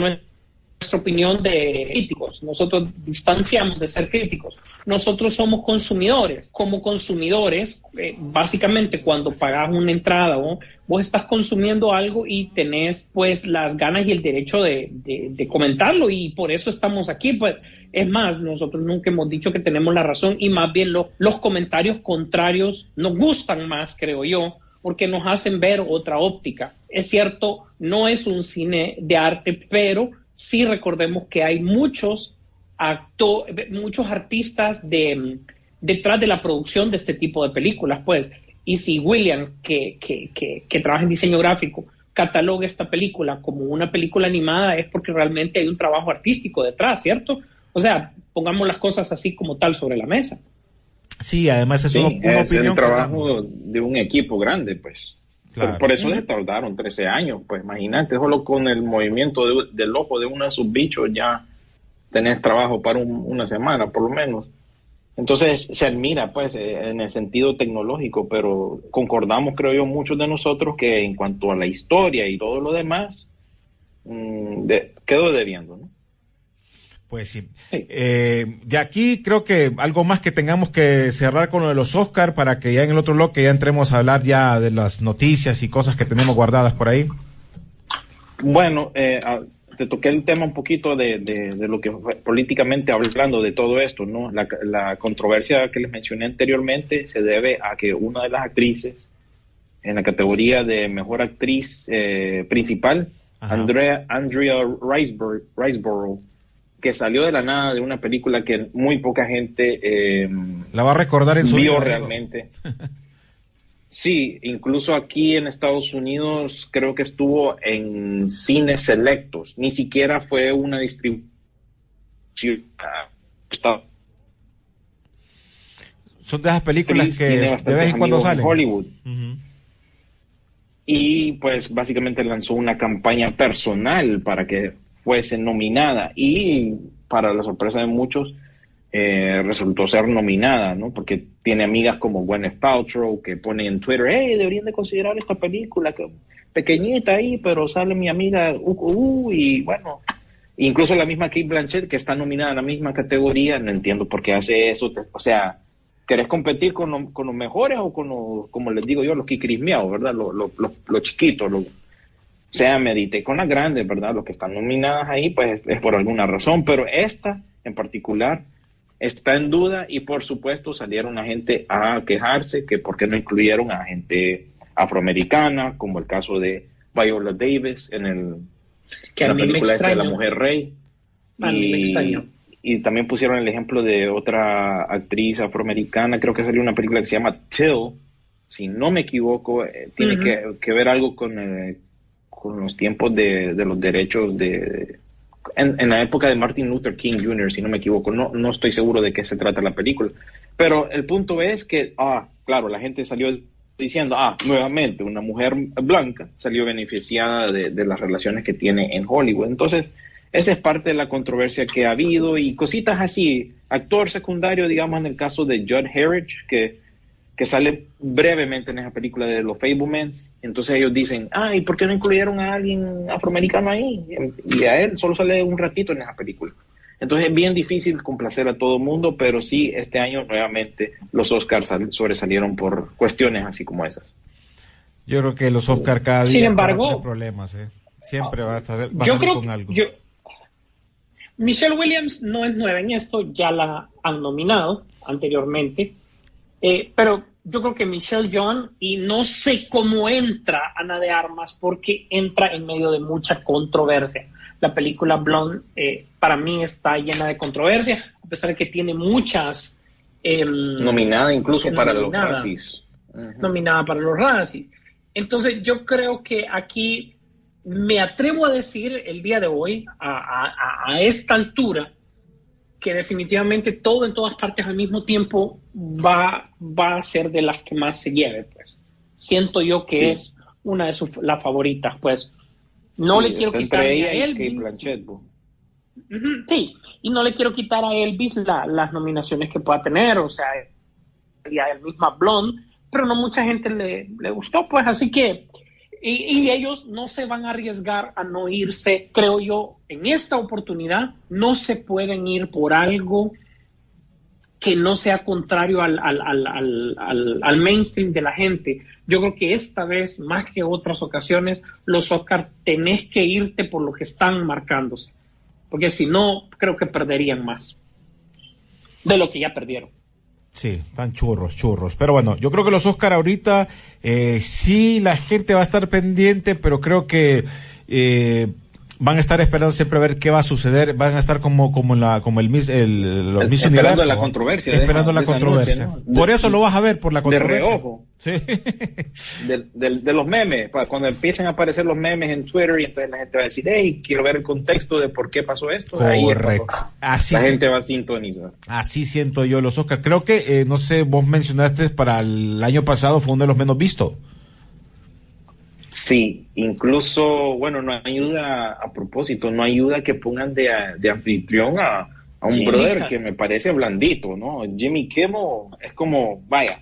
nuestra opinión de críticos. Nosotros distanciamos de ser críticos. Nosotros somos consumidores. Como consumidores, eh, básicamente cuando pagas una entrada, ¿no? vos estás consumiendo algo y tenés pues las ganas y el derecho de, de- de comentarlo y por eso estamos aquí. Pues es más, nosotros nunca hemos dicho que tenemos la razón y más bien lo- los comentarios contrarios nos gustan más, creo yo, porque nos hacen ver otra óptica. Es cierto, no es un cine de arte, pero sí recordemos que hay muchos acto muchos artistas de, detrás de la producción de este tipo de películas, pues. Y si William, que, que, que, que trabaja en diseño gráfico, cataloga esta película como una película animada, es porque realmente hay un trabajo artístico detrás, ¿cierto? O sea, pongamos las cosas así como tal sobre la mesa. Sí, además es Sí, una, una es opinión. el que trabajo de un equipo grande, pues. Claro. Por, por eso les tardaron 13 años, pues imagínate, solo con el movimiento de- del ojo de uno de sus bichos ya tenés trabajo para un- una semana, por lo menos. Entonces se admira, pues, eh, en el sentido tecnológico, pero concordamos, creo yo, muchos de nosotros que en cuanto a la historia y todo lo demás, mm, de- quedó debiendo, ¿no? Pues sí. Sí. Eh, de aquí creo que algo más que tengamos que cerrar con lo de los Oscar para que ya en el otro bloque ya entremos a hablar ya de las noticias y cosas que tenemos guardadas por ahí. Bueno, eh, ah, te toqué el tema un poquito de, de- de lo que fue políticamente hablando de todo esto, ¿no? La, la controversia que les mencioné anteriormente se debe a que una de las actrices en la categoría de mejor actriz eh, principal, Ajá. Andrea, Andrea Riseborough, que salió de la nada de una película que muy poca gente eh, La va a recordar en su vio vida, realmente. [laughs] Sí, incluso aquí en Estados Unidos creo que estuvo en cines selectos, ni siquiera fue una distribución. Son de esas películas Chris que de vez en cuando amigos en salen. Hollywood y pues básicamente lanzó una campaña personal para que fuese nominada y para la sorpresa de muchos eh, resultó ser nominada, ¿no? Porque tiene amigas como Gwyneth Paltrow que ponen en Twitter, hey, deberían de considerar esta película que pequeñita ahí, pero sale mi amiga uh, y bueno, Incluso la misma Kate Blanchett, que está nominada en la misma categoría, no entiendo por qué hace eso. O sea, ¿querés competir con, lo- con los mejores o con los, como les digo yo, los kikrismiados, ¿verdad? Los, los, los, los chiquitos, los, o sea, medité con las grandes, ¿verdad? Los que están nominadas ahí, pues es por alguna razón, pero esta en particular está en duda y por supuesto salieron la gente a quejarse que por qué no incluyeron a gente afroamericana, como el caso de Viola Davis en el Que a la mí me película esta de la mujer rey. A mí me extrañó. y también pusieron el ejemplo de otra actriz afroamericana, creo que salió una película que se llama Till, si no me equivoco, eh, tiene que ver algo con, eh, con los tiempos de, de los derechos de... En, en la época de Martin Luther King Jr., si no me equivoco, no, no estoy seguro de qué se trata la película, pero el punto es que, ah, claro, la gente salió diciendo, ah, nuevamente una mujer blanca salió beneficiada de, de las relaciones que tiene en Hollywood. Entonces, esa es parte de la controversia que ha habido y cositas así. Actor secundario, digamos, en el caso de Judd Harridge, que, que sale brevemente en esa película de los Fablemans. Entonces ellos dicen, ah, ¿y por qué no incluyeron a alguien afroamericano ahí? Y a él solo sale un ratito en esa película. Entonces es bien difícil complacer a todo el mundo, pero sí, este año nuevamente los Oscars sal- sobresalieron por cuestiones así como esas. Yo creo que los Oscar cada día Sin van a embargo- tener problemas, ¿eh? Siempre va a estar va Yo creo con algo. yo Michelle Williams no es nueva en esto, ya la han nominado anteriormente, Eh, pero yo creo que Michelle John, y no sé cómo entra Ana de Armas, porque entra en medio de mucha controversia. La película Blonde eh, para mí está llena de controversia, a pesar de que tiene muchas... em, Nominada incluso para los Nominada. Razzies. Ujú. nominada para los Razzies. Entonces yo creo que aquí me atrevo a decir el día de hoy, a- a- a esta altura, que definitivamente todo en todas partes al mismo tiempo va, va a ser de las que más se lleve, pues. Siento yo que Sí. es una de sus las favoritas, pues. No Sí, le quiero quitar a Elvis. Blanchett. Ujú, Sí, y no le quiero quitar a Elvis la- las nominaciones que pueda tener, o sea, y a el misma Blonde, pero no mucha gente le, le gustó, pues así que, y, ellos no se van a arriesgar a no irse, creo yo, en esta oportunidad, no se pueden ir por algo que no sea contrario al- al mainstream de la gente. Yo creo que esta vez, más que otras ocasiones, los Oscar tenés que irte por lo que están marcándose. Porque si no, creo que perderían más de lo que ya perdieron. Sí, tan churros, churros. Pero bueno, yo creo que los Oscar ahorita, eh, sí, la gente va a estar pendiente, pero creo que eh, van a estar esperando siempre a ver qué va a suceder. Van a estar como, como, la, como el, Miss- el, los Miss esperando Universo, la controversia de Esperando la de controversia. noche, ¿no? Por De- eso lo vas a ver, por la de controversia. reojo. Sí. [laughs] de, de- de los memes, cuando empiecen a aparecer los memes en Twitter y entonces la gente va a decir, hey, quiero ver el contexto de por qué pasó esto. Ahí es Correcto. Así la se- gente va a sintonizar. Así siento yo los Oscar. Creo que, eh, no sé, vos mencionaste para el año pasado fue uno de los menos vistos. Sí, incluso, bueno, no ayuda a propósito, no ayuda que pongan de, de anfitrión a, a un Jimmy brother que me parece blandito, ¿no? Jimmy Kimmel es como, vaya,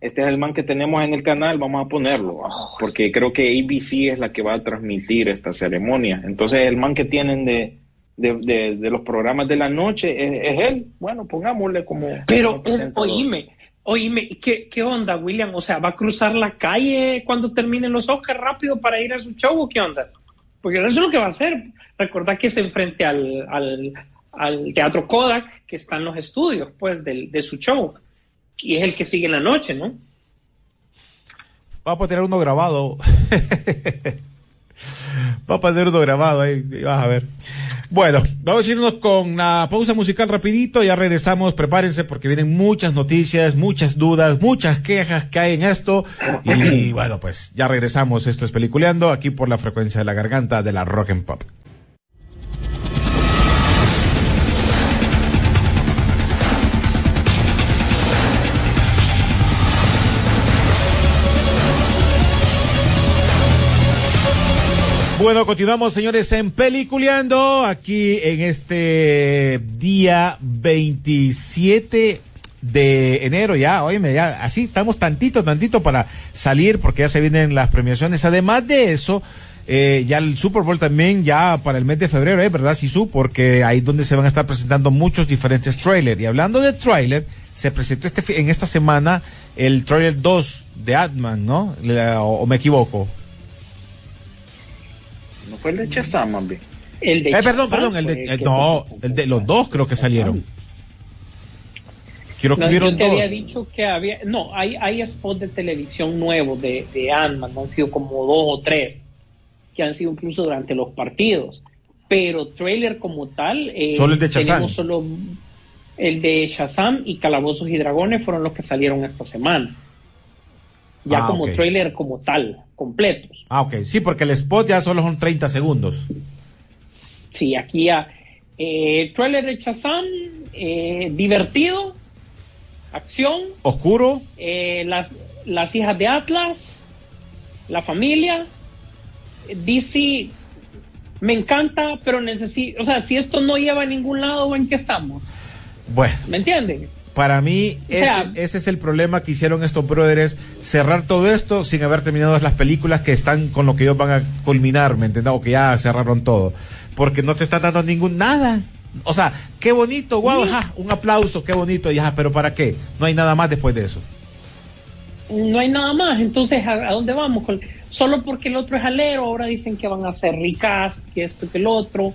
este es el man que tenemos en el canal, vamos a ponerlo, porque creo que ABC es la que va a transmitir esta ceremonia. Entonces, el man que tienen de, de, de- de los programas de la noche es, es él. Bueno, pongámosle como. Pero, como presentador. oíme, oíme, ¿qué, ¿qué onda, William? O sea, ¿va a cruzar la calle cuando terminen los Oscars rápido para ir a su show o qué onda? Porque eso es lo que va a hacer. Recordad que se enfrente al, al, al Teatro Kodak, que está en los estudios, pues, del, de su show. Y es el que sigue en la noche, ¿no? Vamos a tener uno grabado. [laughs] Vamos a tener uno grabado ahí, vas a ver. Bueno, vamos a irnos con la pausa musical rapidito, ya regresamos, prepárense porque vienen muchas noticias, muchas dudas, muchas quejas que hay en esto. Y bueno, pues ya regresamos, esto es Peliculeando, aquí por la frecuencia de la garganta de la Rock and Pop. Bueno, continuamos, señores, en Peliculeando, aquí en este día 27 de enero, ya, oíme, ya, así estamos tantito, tantito para salir, porque ya se vienen las premiaciones. Además de eso, eh, ya el Super Bowl también ya para el mes de febrero, ¿eh? ¿Verdad, Sisu? Porque ahí es donde se van a estar presentando muchos diferentes trailers. Y hablando de trailer, se presentó este en esta semana el trailer 2 de Atman, ¿no? O me equivoco. No fue el de Shazam, más bien. El de Eh, perdón, perdón, el fue de, el eh, no, el de los dos creo que salieron. Quiero que No, hubieron yo te dos. había dicho que había, no, hay, hay spots de televisión nuevos de, de Ant-Man, han sido como dos o tres, que han sido incluso durante los partidos, pero trailer como tal, eh, Solo el de tenemos solo el de Shazam y Calabozos y Dragones fueron los que salieron esta semana. Ya Ah, como ok. trailer como tal, completos. Ah, ok. Sí, porque el spot ya solo son 30 segundos. Sí, aquí ya. Eh, trailer de eh, divertido, acción, Oscuro. eh, las, las hijas de Atlas, la familia, DC, me encanta, pero necesito, o sea, si esto no lleva a ningún lado, ¿en qué estamos? Bueno, ¿Me entienden? Para mí ese, ese es el problema que hicieron estos brothers, cerrar todo esto sin haber terminado las películas que están con lo que ellos van a culminar, ¿me entiendes? O que ya cerraron todo. Porque no te están dando ningún nada. O sea, qué bonito, wow, ajá, un aplauso, qué bonito, y ajá, pero ¿para qué? No hay nada más después de eso. No hay nada más, entonces, ¿a, a dónde vamos? Con- solo porque el otro es alero, ahora dicen que van a hacer recast, que esto, que el otro.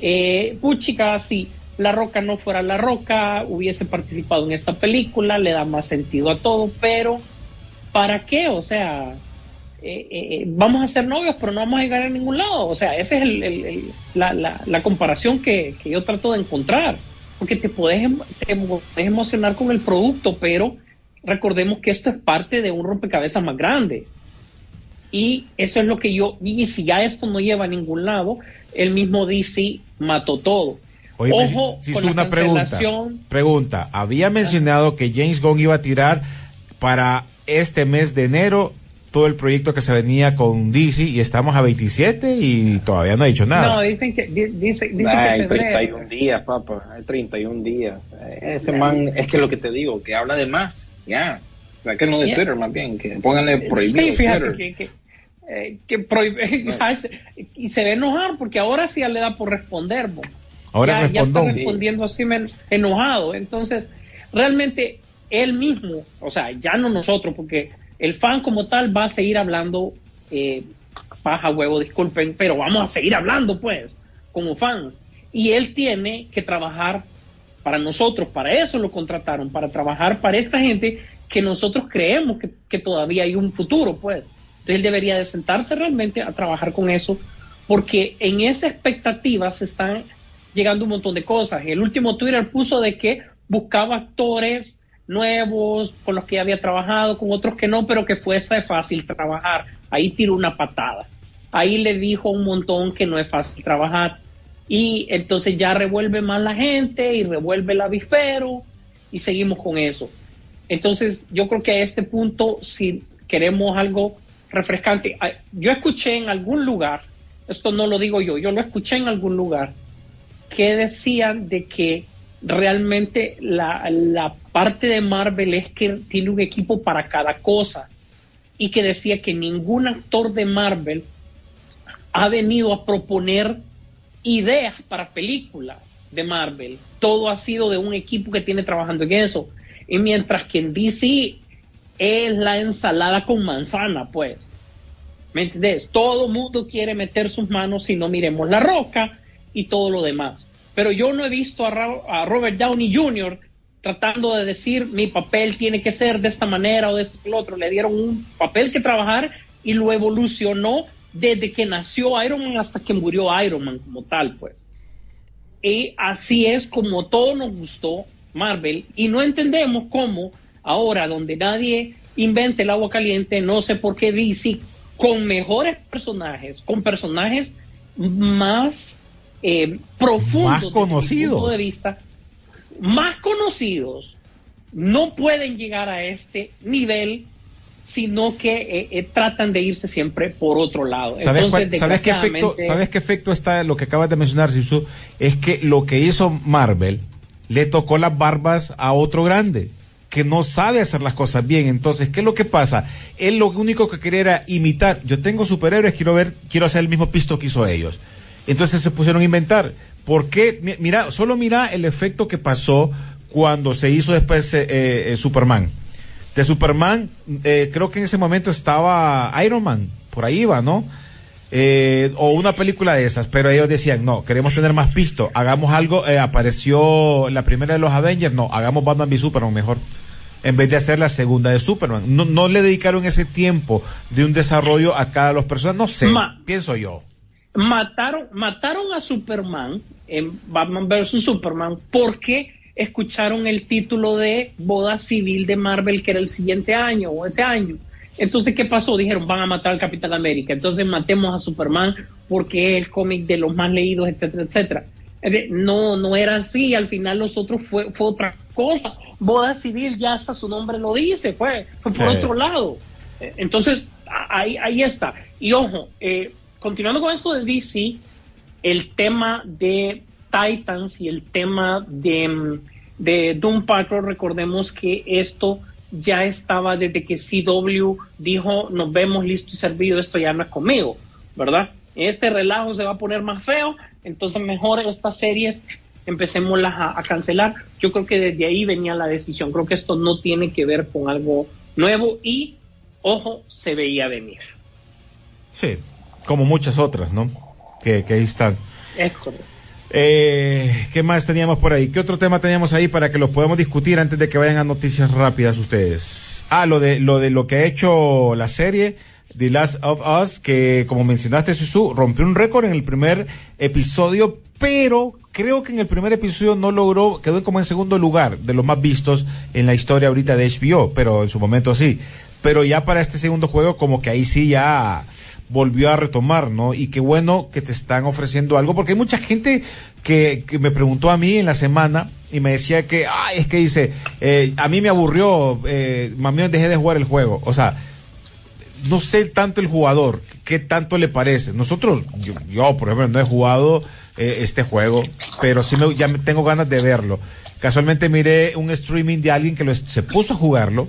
Eh, puchica, si La Roca no fuera La Roca, hubiese participado en esta película, le da más sentido a todo, pero ¿para qué? O sea, eh, eh, vamos a ser novios, pero no vamos a llegar a ningún lado. O sea, esa es el- la, comparación que, yo trato de encontrar. Porque te puedes, em- emocionar con el producto, pero recordemos que esto es parte de un rompecabezas más grande. Y eso es lo que yo, y si ya esto no lleva a ningún lado, el mismo DC mató todo. Oye, Ojo si con hizo la una pregunta. Pregunta. Había mencionado que James Gunn iba a tirar para este mes de enero todo el proyecto que se venía con DC y estamos a 27 y todavía no ha dicho nada. No, dicen que, di- dice, dice Ay, que febrero. 31 días, papá. Hay 31 días. Ese man, es que lo que te digo, que habla de más. Ya. O sea, que no de. Twitter, más bien. Que pónganle prohibido. Sí, fíjate Twitter. que, que, eh, que prohíbe- [laughs] y se ve enojar porque ahora sí ya le da por responder. bo. Ahora ya, ya está respondiendo así enojado. Entonces, realmente él mismo, o sea, ya no nosotros, porque el fan como tal va a seguir hablando eh, paja huevo, disculpen, pero vamos a seguir hablando pues, como fans. Y él tiene que trabajar para nosotros, para eso lo contrataron, para trabajar para esta gente que nosotros creemos que, que todavía hay un futuro, pues. Entonces él debería de sentarse realmente a trabajar con eso, porque en esa expectativa se están llegando un montón de cosas. El último Twitter puso de que buscaba actores nuevos con los que había trabajado, con otros que no, pero que fuese fácil trabajar. Ahí tiró una patada. Ahí le dijo un montón que no es fácil trabajar. Y entonces ya revuelve más la gente y revuelve el avispero y seguimos con eso. Entonces yo creo que a este punto, si queremos algo refrescante, ah, yo escuché en algún lugar, esto no lo digo yo, yo lo escuché en algún lugar, que decían de que realmente la, la parte de Marvel es que tiene un equipo para cada cosa y que decía que ningún actor de Marvel ha venido a proponer ideas para películas de Marvel. Todo ha sido de un equipo que tiene trabajando en eso. Y mientras que en DC es la ensalada con manzana, pues. ¿Me entendés? Todo mundo quiere meter sus manos si no miremos la roca y todo lo demás. Pero yo no he visto a, Ra- Robert Downey Jr. tratando de decir mi papel tiene que ser de esta manera o de este otro. Le dieron un papel que trabajar y lo evolucionó desde que nació Iron Man hasta que murió Iron Man como tal, pues. Y así es como todo nos gustó Marvel y no entendemos cómo ahora donde nadie inventa el agua caliente, no sé por qué DC con mejores personajes, con personajes más eh, profundos, Más desde conocidos. punto de vista, más conocidos, no pueden llegar a este nivel sino que eh, eh, tratan de irse siempre por otro lado. ¿Sabes, Entonces, ¿sabes qué efecto, ¿Sabes qué efecto está lo que acabas de mencionar, Sisu? Es que lo que hizo Marvel le tocó las barbas a otro grande. que no sabe hacer las cosas bien. Entonces, ¿qué es lo que pasa? Él lo único que quería era imitar. Yo tengo superhéroes, quiero ver, quiero hacer el mismo pisto que hizo ellos. Entonces se pusieron a inventar. ¿Por qué? Mira, solo mira el efecto que pasó cuando se hizo después eh, eh, Superman. De Superman, eh, creo que en ese momento estaba Iron Man, por ahí va, ¿no? o una película de esas, pero ellos decían, no, queremos tener más pisto, hagamos algo, apareció la primera de los Avengers, no, hagamos Batman v Superman mejor en vez de hacer la segunda de Superman. No, no le dedicaron ese tiempo de un desarrollo a cada de los personajes. No sé, pienso yo. Mataron, mataron a Superman en Batman vs. Superman porque escucharon el título de Boda Civil de Marvel que era el siguiente año o ese año. Entonces, ¿qué pasó? Dijeron, van a matar al Capitán América. Entonces, matemos a Superman porque es el cómic de los más leídos, etcétera, etcétera. No, no era así. Al final, nosotros fue, fue otra cosa boda civil, ya hasta su nombre lo dice, fue, fue por otro lado. Entonces, ahí, ahí está. Y ojo, eh, continuando con esto de DC, el tema de Titans y el tema de, de Doom Patrol, recordemos que esto ya estaba desde que CW dijo, nos vemos listo y servido, esto ya no es conmigo, ¿verdad? Este relajo se va a poner más feo, entonces mejor estas series empecemos a, a, cancelar. Yo creo que desde ahí venía la decisión. Creo que esto no tiene que ver con algo nuevo y, ojo, se veía venir. Sí, como muchas otras, ¿no? Que, que ahí están. Es correcto. Eh, ¿Qué más teníamos por ahí? ¿Qué otro tema teníamos ahí para que lo podamos discutir antes de que vayan a noticias rápidas ustedes? Ah, lo de lo de lo que ha hecho la serie The Last of Us, que como mencionaste, Susu, rompió un récord en el primer episodio, pero creo que en el primer episodio no logró, quedó como en segundo lugar de los más vistos en la historia ahorita de HBO, pero en su momento sí. Pero ya para este segundo juego, como que ahí sí ya volvió a retomar, ¿no? Y qué bueno que te están ofreciendo algo, porque hay mucha gente que, que me preguntó a mí en la semana y me decía que, ay, es que dice, eh, a mí me aburrió, eh, mami, dejé de jugar el juego. O sea, no sé tanto el jugador, qué tanto le parece. Nosotros, yo, yo por ejemplo, no he jugado eh, este juego, pero sí me, ya tengo ganas de verlo. Casualmente miré un streaming de alguien que lo, se puso a jugarlo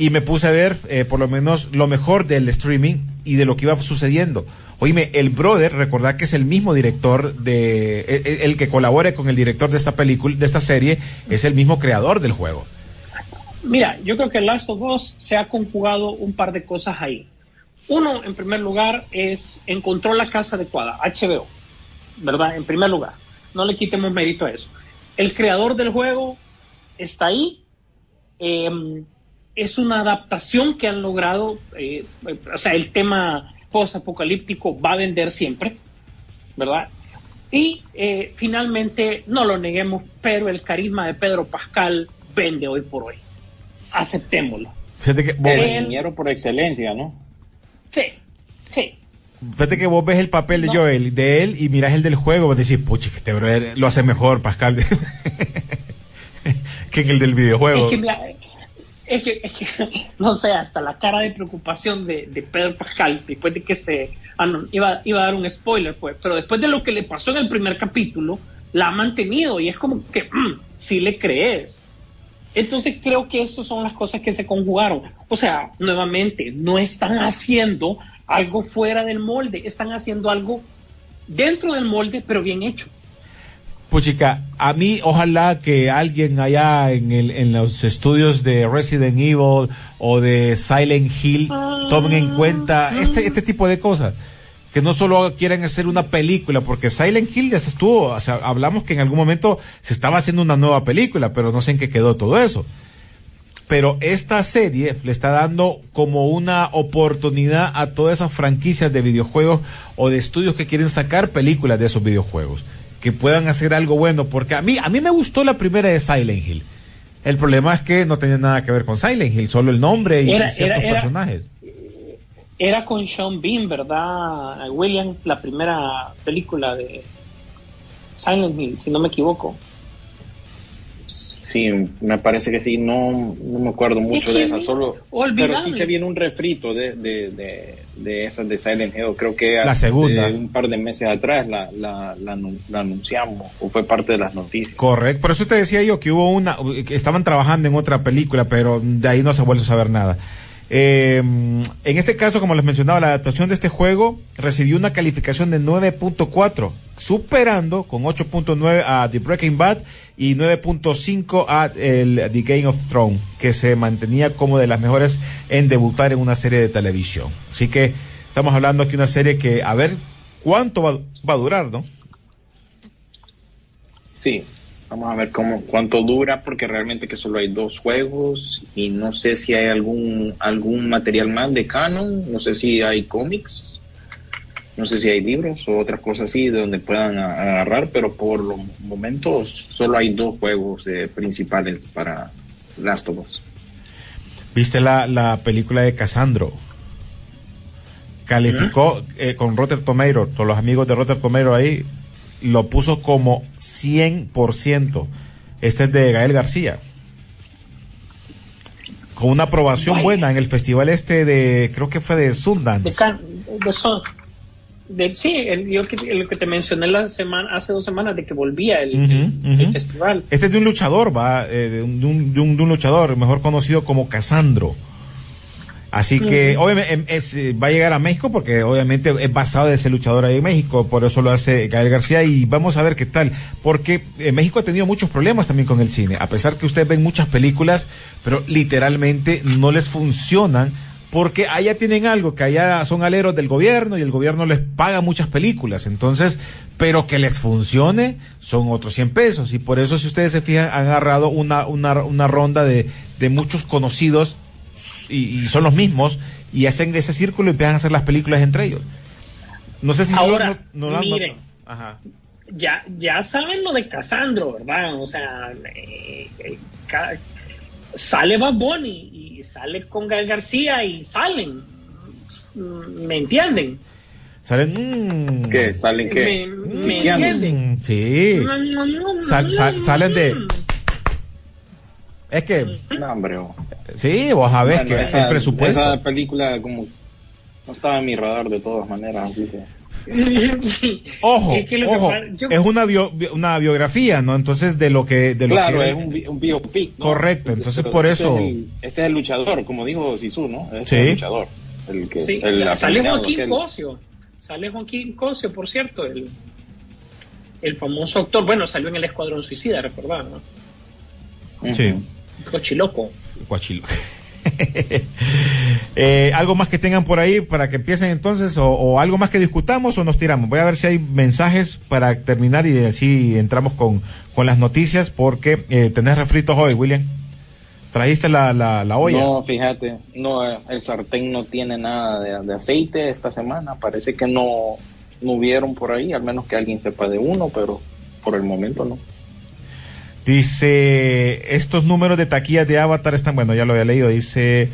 y me puse a ver eh, por lo menos lo mejor del streaming y de lo que iba sucediendo. Oíme, el brother, recordad que es el mismo director de, el, e, el que colabore con el director de esta película, de esta serie, es el mismo creador del juego. Mira, yo creo que Last of Us se ha conjugado un par de cosas ahí. Uno, en primer lugar, es encontró la casa adecuada, HBO. ¿verdad? En primer lugar, no le quitemos mérito a eso. El creador del juego está ahí. Em, es una adaptación que han logrado, eh, o sea, el tema post-apocalíptico va a vender siempre, ¿verdad? Y eh, finalmente, no lo neguemos, pero el carisma de Pedro Pascal vende hoy por hoy. Aceptémoslo. el por excelencia, ¿no? Sí, sí. Fíjate que vos ves el papel de Joel, de él, y miras el del juego, vos decís, pucha, que este brother lo hace mejor, Pascal, [laughs] que el del videojuego. Es que, es, que, [laughs] no sé, hasta la cara de preocupación de, de Pedro Pascal, después de que se... Iba, iba a dar un spoiler, pues, pero después de lo que le pasó en el primer capítulo, la ha mantenido y es como que mm, si le crees. Entonces creo que esas son las cosas que se conjugaron. O sea, nuevamente, no están haciendo algo fuera del molde, están haciendo algo dentro del molde, pero bien hecho. Pues chica, a mí ojalá que alguien allá en, el, en los estudios de Resident Evil o de Silent Hill tomen en cuenta este, este tipo de cosas. Que no solo quieren hacer una película, porque Silent Hill ya se estuvo, o sea, hablamos que en algún momento se estaba haciendo una nueva película, pero no sé en qué quedó todo eso pero esta serie le está dando como una oportunidad a todas esas franquicias de videojuegos o de estudios que quieren sacar películas de esos videojuegos, que puedan hacer algo bueno, porque a mí, a mí me gustó la primera de Silent Hill. El problema es que no tenía nada que ver con Silent Hill, solo el nombre y, ciertos personajes. Era con Sean Bean, ¿verdad? William, la primera película de Silent Hill, si no me equivoco. Sí, me parece que sí, no, no me acuerdo mucho de esa, solo, pero sí se viene un refrito de, de, de, de esas de Silent Hill, creo que la hace segunda. un par de meses atrás la, la, la, la, anunciamos, o fue parte de las noticias. Correcto, por eso te decía yo que hubo una, que estaban trabajando en otra película, pero de ahí no se ha vuelto a saber nada. Eh, en este caso, como les mencionaba, la adaptación de este juego recibió una calificación de 9.4, superando con 8.9 a The Breaking Bad y 9.5 a el, The Game of Thrones, que se mantenía como de las mejores en debutar en una serie de televisión. Así que estamos hablando aquí de una serie que, a ver cuánto va, va a durar, ¿no? Sí, Vamos a ver cómo cuánto dura, porque realmente que solo hay dos juegos y no sé si hay algún algún material más de canon, no sé si hay cómics, no sé si hay libros o otras cosas así de donde puedan agarrar, pero por los momentos solo hay dos juegos eh, principales para Last of Us. ¿Viste la, la película de Cassandro? Calificó eh, con Rotter Tomato, todos los amigos de Rotter Tomato ahí, lo puso como 100%. Este es de Gael García. Con una aprobación buena en el festival este de, creo que fue de Sundance. De Can- de Son- de- sí, el, yo que, lo que te mencioné la semana, hace dos semanas de que volvía el, festival. Este es de un luchador, va, eh, de, un, de un- de un- de un luchador, mejor conocido como Casandro. Así que, obviamente, em, es, eh, va a llegar a México porque obviamente es basado de ese luchador ahí en México, por eso lo hace Gael García y vamos a ver qué tal, porque eh, México ha tenido muchos problemas también con el cine, a pesar que ustedes ven muchas películas, pero literalmente no les funcionan porque allá tienen algo, que allá son aleros del gobierno y el gobierno les paga muchas películas, entonces, pero que les funcione son otros 100 pesos y por eso si ustedes se fijan han agarrado una, una, una ronda de, de muchos conocidos y, y son los mismos y hacen ese círculo y empiezan a hacer las películas entre ellos. No sé si Ahora, no, no han miren. Ajá. Ya, ya saben lo de Casandro, ¿verdad? O sea, eh, eh, sale Bad Bunny y sale con Gael García y salen. ¿Me entienden? Salen. mm, ¿Qué? ¿Salen Me, qué? me Piqueando. entienden. sí. Sal- sal- salen de- Es que, No, hombre. sí, vos sabés Bueno, que esa- el presupuesto. Esa película como no estaba en mi radar de todas maneras, así que... [laughs] Ojo, Es que lo que ojo, yo- es una bio- bi- una biografía, ¿no? Entonces de lo que de lo Claro, que es un, un biopic. ¿no? Correcto, entonces Pero por este eso- es el- este es el luchador, como dijo Sisu, ¿no? Este Sí. es el luchador. El que, Sí, el sale Joaquín aquel. Cosio. Sale Joaquín Cosio, por cierto, el, el famoso actor. Bueno, salió en el Escuadrón Suicida, recordar, ¿no? Sí. Cochiloco. Guachilo. [laughs] Eh, algo más que tengan por ahí para que empiecen entonces o, algo más que discutamos o nos tiramos. Voy a ver si hay mensajes para terminar y así entramos con, con las noticias porque eh, tenés refritos hoy, William. Trajiste la, la, la olla. No, fíjate, no, eh, el sartén no tiene nada de, de aceite esta semana. Parece que no, no hubieron por ahí, al menos que alguien sepa de uno, pero por el momento no. Dice, estos números de taquillas de Avatar están, bueno, ya lo había leído, dice,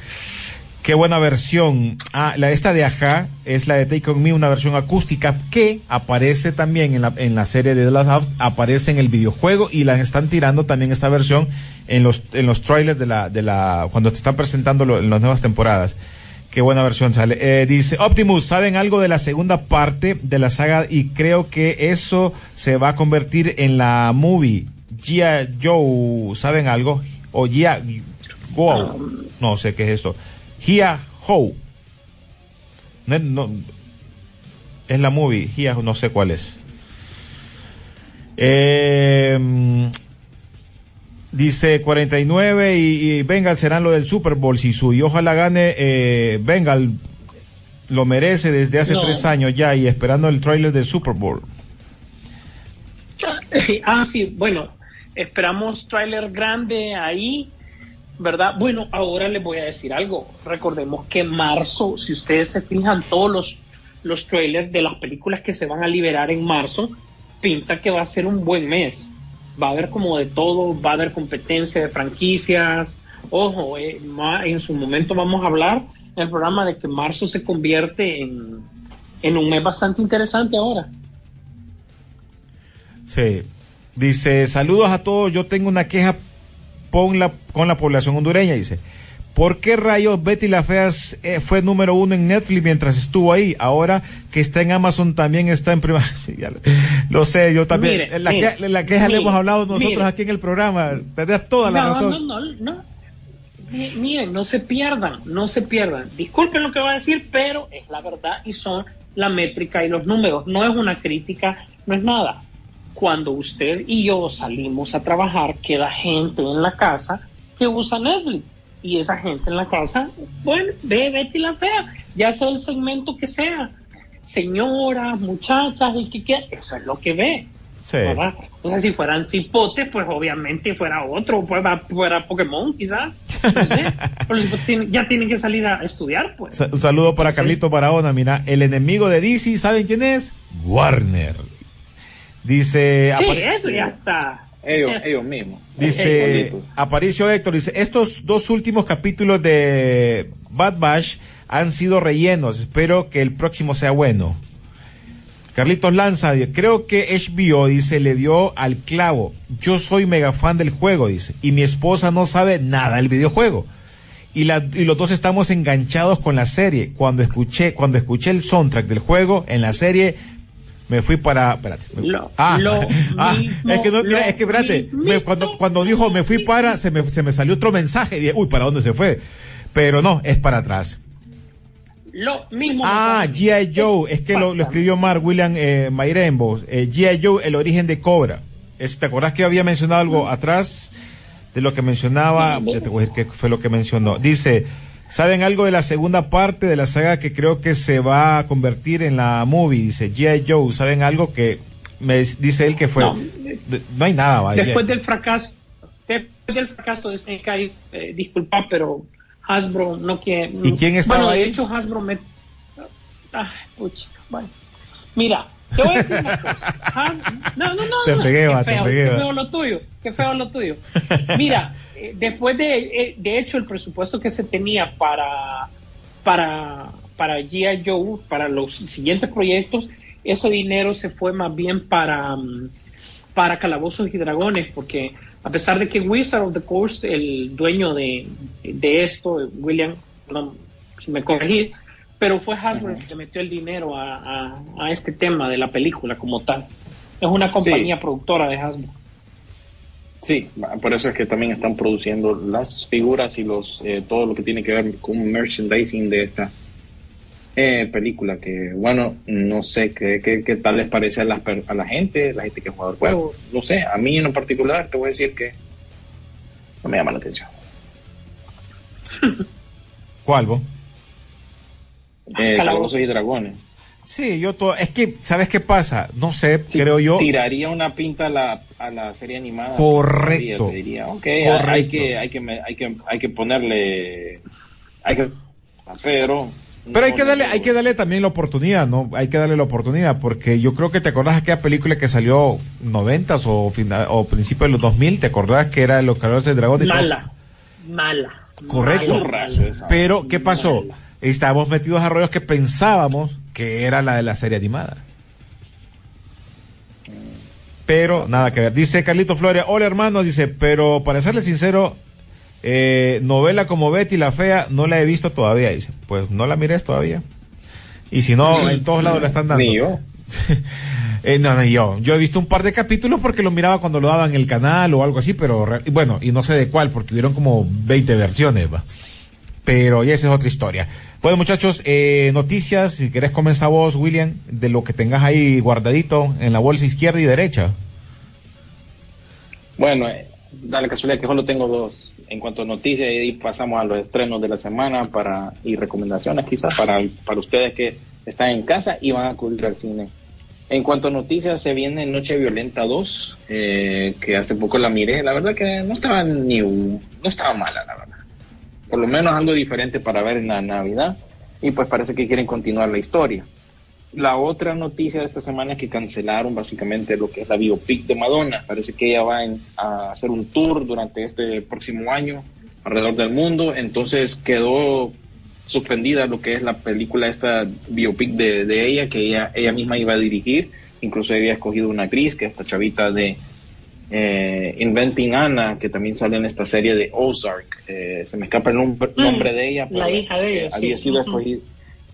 qué buena versión. Ah, la esta de Aja es la de Take On Me, una versión acústica que aparece también en la, en la serie de The Last Us, aparece en el videojuego y la están tirando también esta versión en los, en los trailers de la, de la, cuando te están presentando en las nuevas temporadas. Qué buena versión sale. Eh, dice Optimus, ¿saben algo de la segunda parte de la saga? Y creo que eso se va a convertir en la movie. Gia Joe, ¿saben algo? O Gia Go. No sé qué es esto. Gia Ho. No, no, es la movie. Gia, no sé cuál es. Eh, Dice 49 y, y Bengal serán lo del Super Bowl, Sisu, y ojalá gane eh, Bengal. Lo merece desde hace No. tres años ya y esperando el trailer del Super Bowl. Ah, sí, bueno, esperamos tráiler grande ahí, ¿verdad? Bueno, ahora les voy a decir algo. Recordemos que marzo, si ustedes se fijan, todos los, los trailers de las películas que se van a liberar en marzo, pinta que va a ser un buen mes. Va a haber como de todo, va a haber competencia de franquicias. Ojo, eh, en su momento vamos a hablar en el programa de que marzo se convierte en, en un mes bastante interesante ahora. Sí. Dice, saludos a todos, yo tengo una queja con la, con la población hondureña, dice. ¿Por qué rayos Betty la Fea eh, fue número uno en Netflix mientras estuvo ahí? Ahora que está en Amazon también está en prima. [laughs] Lo, sé, yo también. Mire, la, mire, que- la queja le hemos hablado nosotros aquí en el programa. Tendrás toda la no, razón. No, no, no. Mi- Miren, no se pierdan, no se pierdan. Disculpen lo que voy a decir, pero es la verdad y son la métrica y los números. No es una crítica, no es nada. Cuando usted y yo salimos a trabajar, queda gente en la casa que usa Netflix. Y esa gente en la casa, bueno, ve Betty la Fea, ya sea el segmento que sea. Señoras, muchachas, el que quiera, eso es lo que ve. Sí. ¿verdad? O sea, si fueran cipotes, pues obviamente fuera otro, pues fuera Pokémon quizás. No sé. [laughs] Pero ya tienen que salir a estudiar, pues. Sa- Un saludo para Carlito Barahona. Mira, el enemigo de DC, ¿saben quién es? Warner. Dice. Sí, eso ya está. Ellos, ellos mismos. [laughs] Dice. Aparicio Héctor, dice, estos dos últimos capítulos de Bad Bash han sido rellenos, espero que el próximo sea bueno. Carlitos Lanza, dice, creo que HBO, dice, le dio al clavo. Yo soy mega fan del juego, dice, y mi esposa no sabe nada del videojuego. Y, la, y los dos estamos enganchados con la serie. Cuando escuché, cuando escuché el soundtrack del juego en la serie, me fui para, espérate. me- Lo- ah, lo [laughs] ah, mismo, es que no, mira, es que espérate, me- cuando, cuando dijo me fui para, se me, se me salió otro mensaje y dije, uy, ¿para dónde se fue? Pero no, es para atrás. Lo mismo. Ah. G.I. Joe, es que lo, lo escribió Mark William eh, Mairembo. Eh, G.I. Joe, el origen de Cobra. Es- ¿Te acordás que yo había mencionado algo atrás de lo que mencionaba? Ya te voy a decir qué fue lo que mencionó. Dice, ¿saben algo de la segunda parte de la saga que creo que se va a convertir en la movie? Dice G.I. Joe, ¿saben algo que me dice él que fue? No. No hay nada, vaya. Después del fracaso, después del fracaso de Snake Eyes, eh, disculpa, pero Hasbro no quiere. ¿Y quién estaba bueno, ahí? de hecho, Hasbro me. Ah, puchica, bueno. Mira, te voy a decir una cosa. [laughs] Has- No, no, no. Te no, fregué, qué va, te feo, fregué, Qué feo lo tuyo, qué feo lo tuyo. Mira, [laughs] después de. eh, de hecho, el presupuesto que se tenía para. para para G.I. Joe, para los siguientes proyectos, ese dinero se fue más bien para, mm, para Calabozos y Dragones, porque a pesar de que Wizard of the Coast, el dueño de, de esto, William, no, si me corregís, pero fue Hasbro que metió el dinero a, a- a este tema de la película como tal. Es una compañía productora de Hasbro. Sí, por eso es que también están produciendo las figuras y los eh, todo lo que tiene que ver con merchandising de esta eh, película. Que bueno, no sé qué, qué, qué tal les parece a la, per- a la gente, la gente que juega el juego. No sé, a mí en lo particular te voy a decir que no me llama la atención. ¿Cuál, vos? Eh. Calabozos y Dragones. Sí, yo todo, es que, ¿sabes qué pasa? No sé, Sí, creo yo. Tiraría una pinta a la, a la serie animada. Correcto. Te diría, ok, hay que, hay, que, hay, que, hay que ponerle. Hay que. Pero. Pero hay que darle, le- hay que darle también la oportunidad, ¿no? Hay que darle la oportunidad, porque yo creo que te acordás de aquella película que salió noventas o final, o principios de los 2000, ¿te acordás que era Los Calores del Dragón? Mala, mala. Correcto. mala, mala. Pero, ¿qué pasó? Mala. Estábamos metidos a rollos que pensábamos que era la de la serie animada. Pero nada que ver. Dice Carlito Flores, hola hermano, dice, pero para serle sincero, eh, novela como Betty la Fea no la he visto todavía. Dice, pues no la mires todavía. Y si no, en todos lados la están dando. Ni yo. [laughs] Eh, no, no, yo. Yo he visto un par de capítulos porque lo miraba cuando lo daban en el canal o algo así, pero y bueno, y no sé de cuál, porque hubieron como 20 versiones, va. Pero ya esa es otra historia. Bueno, muchachos, eh, noticias, si querés comenzar vos, William, de lo que tengas ahí guardadito en la bolsa izquierda y derecha. Bueno, eh, da la casualidad que solo tengo dos. En cuanto a noticias, y pasamos a los estrenos de la semana para y recomendaciones quizás para, para ustedes que están en casa y van a acudir al cine. En cuanto a noticias, se viene Noche Violenta 2, eh, que hace poco la miré. La verdad que no estaba ni no estaba mala, la verdad. Por lo menos algo diferente para ver en la Navidad. Y pues parece que quieren continuar la historia. La otra noticia de esta semana es que cancelaron básicamente lo que es la biopic de Madonna. Parece que ella va a hacer un tour durante este próximo año alrededor del mundo. Entonces quedó suspendida lo que es la película, esta biopic de, de ella, que ella, ella misma iba a dirigir. Incluso había escogido una actriz, que es esta chavita de eh, Inventing Anna, que también sale en esta serie de Ozark. Eh, se me escapa el nombre, nombre de ella, pero La hija de ella, eh, había, sí. sido escogida,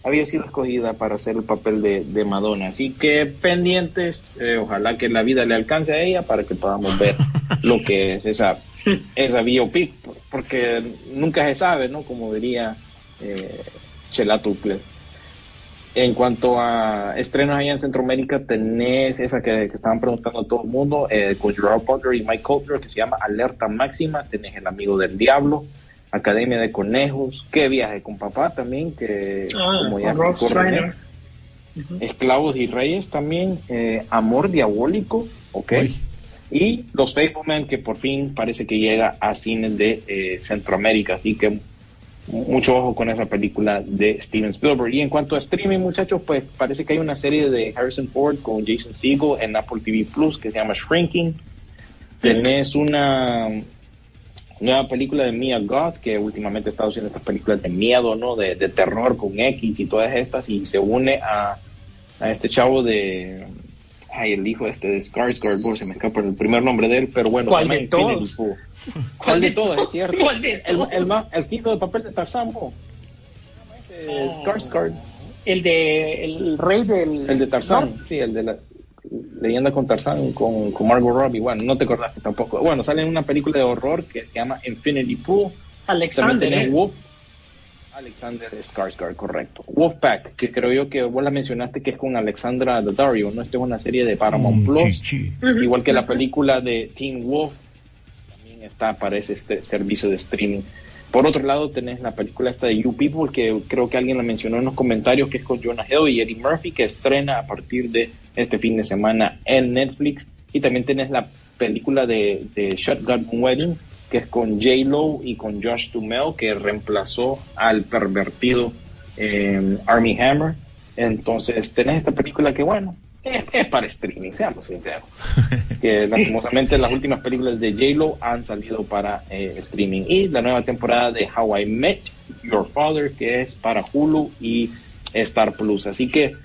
había sido escogida para hacer el papel de, de Madonna. Así que pendientes, eh, ojalá que la vida le alcance a ella para que podamos ver [laughs] lo que es esa, [laughs] esa biopic, por- porque nunca se sabe, ¿no? Como diría eh, Chela Tucle. En cuanto a estrenos allá en Centroamérica, tenés esa que, que estaban preguntando a todo el mundo, eh, con Gerard Butler y Mike Coulter, que se llama Alerta Máxima. Tenés El Amigo del Diablo, Academia de Conejos, Qué Viaje con Papá también, que Ah, como ya recorren, Reiner. Esclavos y Reyes también, eh, Amor Diabólico, ok. Uy. Y Los Fableman, que por fin parece que llega a cines de eh, Centroamérica. Así que mucho ojo con esa película de Steven Spielberg. Y en cuanto a streaming, muchachos, pues parece que hay una serie de Harrison Ford con Jason Segel en Apple TV Plus que se llama Shrinking. Tenés una nueva película de Mia Goth, que últimamente ha estado haciendo estas películas de miedo, ¿no? De, de terror con X y todas estas, y se une a, a este chavo de. Ay, el hijo este de Skarsgård, oh, se me escapa el primer nombre de él, pero bueno, ¿Cuál de todos? [laughs] ¿Cuál de todos? Es cierto. ¿Cuál de El, todos? el, el quinto de papel de Tarzán, po. Eh, Ah. Skarsgård, El de el rey del el de Tarzán, sí, el de la leyenda con Tarzán, con, con Margot Robbie, bueno, no te acordaste tampoco. Bueno, sale en una película de horror que se llama Infinity Pool. Alexander. También tenés. Alexander Skarsgård, correcto. Wolfpack, que creo yo que vos la mencionaste que es con Alexandra Daddario, ¿no? Esta es una serie de Paramount Mm, Plus. chichi. Igual que la película de Teen Wolf, también está para ese este servicio de streaming. Por otro lado, tenés la película esta de You People, que creo que alguien la mencionó en los comentarios, que es con Jonah Hill y Eddie Murphy, que estrena a partir de este fin de semana en Netflix. Y también tenés la película de, de Shotgun Wedding, que es con J-Lo y con Josh Duhamel, que reemplazó al pervertido eh, Army Hammer. Entonces, tenés esta película que, bueno, es, es para streaming, seamos sinceros. [laughs] que lastimosamente las últimas películas de J-Lo han salido para eh, streaming. Y la nueva temporada de How I Met Your Father, que es para Hulu y Star Plus. Así que,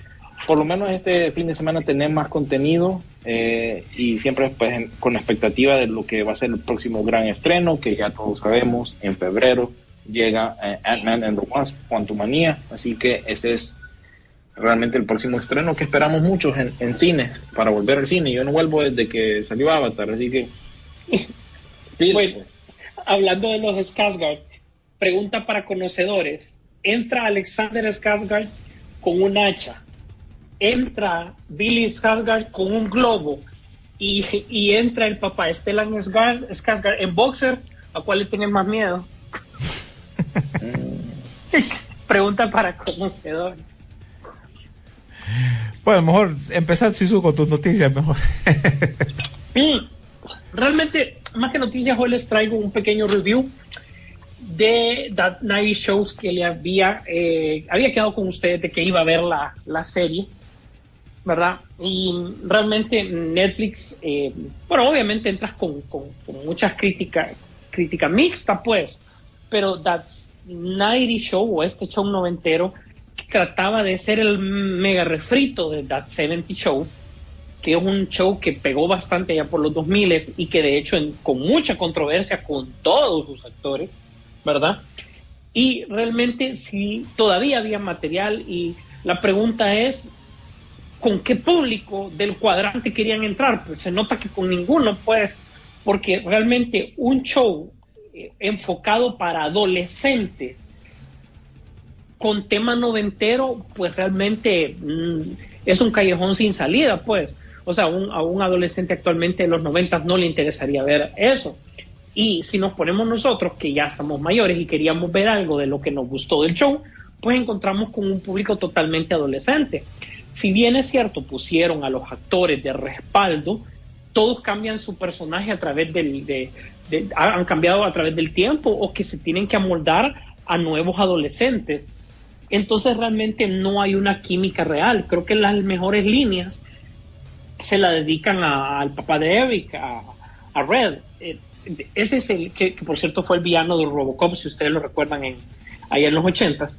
por lo menos este fin de semana tenemos más contenido eh, y siempre pues, con expectativa de lo que va a ser el próximo gran estreno, que ya todos sabemos, en febrero llega eh, Ant-Man and the Wasp, Quantumania. Así que ese es realmente el próximo estreno que esperamos muchos en, en cines, para volver al cine. Yo no vuelvo desde que salió Avatar, así que... [laughs] Bueno, hablando de los Skarsgård, pregunta para conocedores. Entra Alexander Skarsgård con un hacha. Entra Billy Skarsgård con un globo. Y, y entra el papá Stellan Skarsgård, en boxer. ¿A cuál le tienen más miedo? [laughs] pregunta para conocedores. Bueno, mejor empezar, Sisu, con tus noticias, mejor. [laughs] Realmente, más que noticias, hoy les traigo un pequeño review de That Night Shows que le había, eh, había quedado con ustedes de que iba a ver la, la serie, ¿verdad? Y realmente Netflix, eh, bueno, obviamente entras con, con, con muchas críticas, crítica mixta, pues, pero That Night Show o este show noventero trataba de ser el mega refrito de That 70 Show, que es un show que pegó bastante ya por los 2000 y que de hecho en- con mucha controversia con todos sus actores, ¿verdad? Y realmente sí, todavía había material y la pregunta es, ¿con qué público del cuadrante querían entrar? Pues se nota que con ninguno, pues, porque realmente un show eh, enfocado para adolescentes con tema noventero, pues realmente mm, es un callejón sin salida, pues. O sea, un- a un adolescente actualmente de los noventas no le interesaría ver eso. Y si nos ponemos nosotros, que ya estamos mayores y queríamos ver algo de lo que nos gustó del show, pues encontramos con un público totalmente adolescente. Si bien es cierto, pusieron a los actores de respaldo, todos cambian su personaje a través del, de, han cambiado a través del tiempo o que se tienen que amoldar a nuevos adolescentes. Entonces realmente no hay una química real. Creo que las mejores líneas se la dedican a- al papá de Eric, a, Red. Eh, ese es el que, por cierto fue el villano de Robocop, si ustedes lo recuerdan en, allá en los ochentas.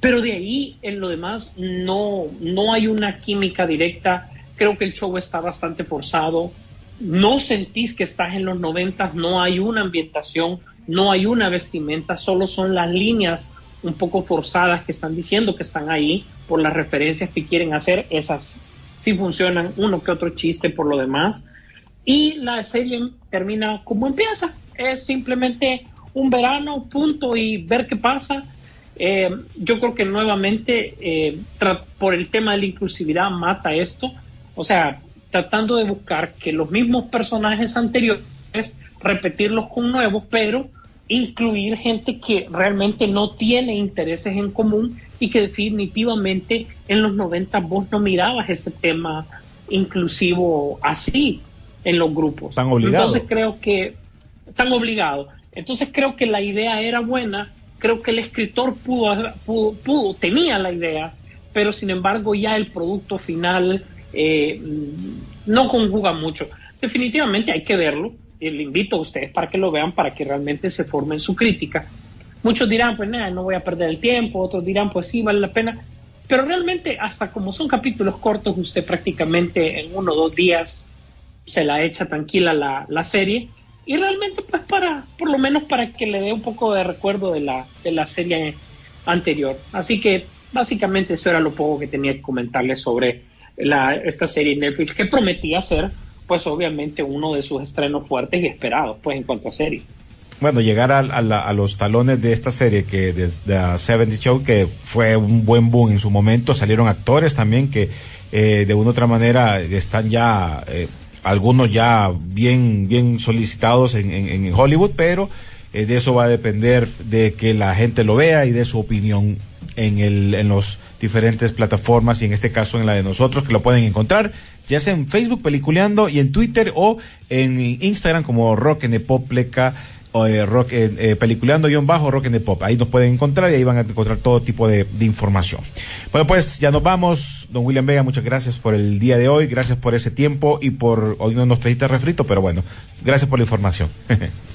Pero de ahí, en lo demás, no, no hay una química directa. Creo que el show está bastante forzado. no sentís que estás en los noventas, no hay una ambientación, no hay una vestimenta, solo son las líneas un poco forzadas que están diciendo que están ahí por las referencias que quieren hacer, esas sí funcionan, uno que otro chiste por lo demás. Y la serie termina como empieza, es simplemente un verano, punto, y ver qué pasa. Eh, yo creo que nuevamente, eh, por el tema de la inclusividad, mata esto. O sea, tratando de buscar que los mismos personajes anteriores, repetirlos con nuevos, pero incluir gente que realmente no tiene intereses en común y que definitivamente en los 90 vos no mirabas ese tema inclusivo así en los grupos. Tan obligado. Entonces creo que tan obligado. Entonces creo que la idea era buena, creo que el escritor pudo, pudo, tenía la idea, pero sin embargo ya el producto final eh, no conjuga mucho. Definitivamente hay que verlo, le invito a ustedes para que lo vean, para que realmente se formen su crítica. Muchos dirán, pues nada, no voy a perder el tiempo, otros dirán, pues sí, vale la pena. Pero realmente, hasta como son capítulos cortos, usted prácticamente en uno o dos días se la echa tranquila la, la serie. Y realmente, pues para, por lo menos para que le dé un poco de recuerdo de la, de la serie anterior. Así que básicamente eso era lo poco que tenía que comentarles sobre la, esta serie Netflix, que prometía ser pues obviamente uno de sus estrenos fuertes y esperados, pues en cuanto a serie. Bueno, llegar a, los talones de esta serie que de, de Seventy Show, que fue un buen boom en su momento, salieron actores también que eh, de una u otra manera están ya, eh, algunos ya bien, bien solicitados en, en, en Hollywood, pero eh, de eso va a depender de que la gente lo vea y de su opinión en, el, en los diferentes plataformas y en este caso en la de nosotros que lo pueden encontrar ya sea en Facebook Peliculeando y en Twitter o en Instagram como Rock en Pop Pleca o eh, rock eh, peliculeando guion bajo rock en pop. Ahí nos pueden encontrar y ahí van a encontrar todo tipo de, información. Bueno pues ya nos vamos. Don William Vega muchas gracias por el día de hoy. Gracias por ese tiempo y por hoy no nos trajiste refrito pero bueno gracias por la información. [laughs]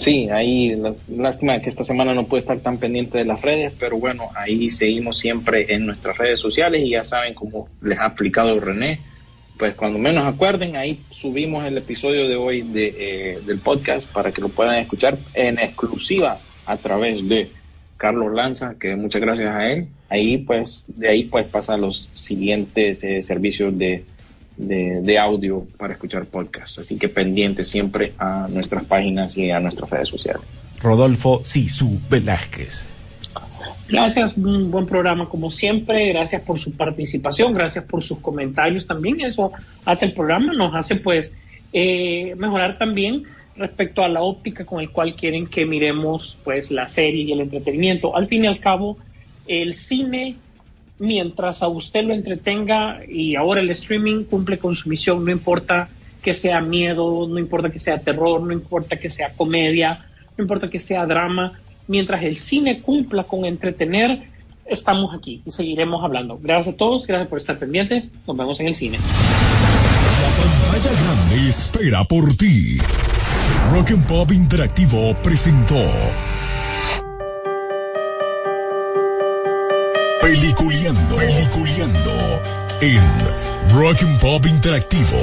Sí, ahí lástima que esta semana no puede estar tan pendiente de las redes, pero bueno, ahí seguimos siempre en nuestras redes sociales y ya saben cómo les ha explicado René. Pues cuando menos acuerden, ahí subimos el episodio de hoy de, eh, del podcast para que lo puedan escuchar en exclusiva a través de Carlos Lanza, que muchas gracias a él. Ahí pues, de ahí pues pasan los siguientes eh, servicios de de, audio para escuchar podcasts. Así que pendiente siempre a nuestras páginas y a nuestras redes sociales. Rodolfo Sisu Velázquez. Gracias, un buen programa como siempre. Gracias por su participación, gracias por sus comentarios también. Eso hace el programa, nos hace pues eh, mejorar también respecto a la óptica con el cual quieren que miremos pues la serie y el entretenimiento. Al fin y al cabo, el cine mientras a usted lo entretenga y ahora el streaming cumple con su misión, no importa que sea miedo, no importa que sea terror, no importa que sea comedia, no importa que sea drama, mientras el cine cumpla con entretener, estamos aquí y seguiremos hablando. Gracias a todos, gracias por estar pendientes, nos vemos en el cine. La pantalla grande espera por ti. Rock and Pop Interactivo presentó Peliculeando, Peliculeando en Rock and Pop Interactivo.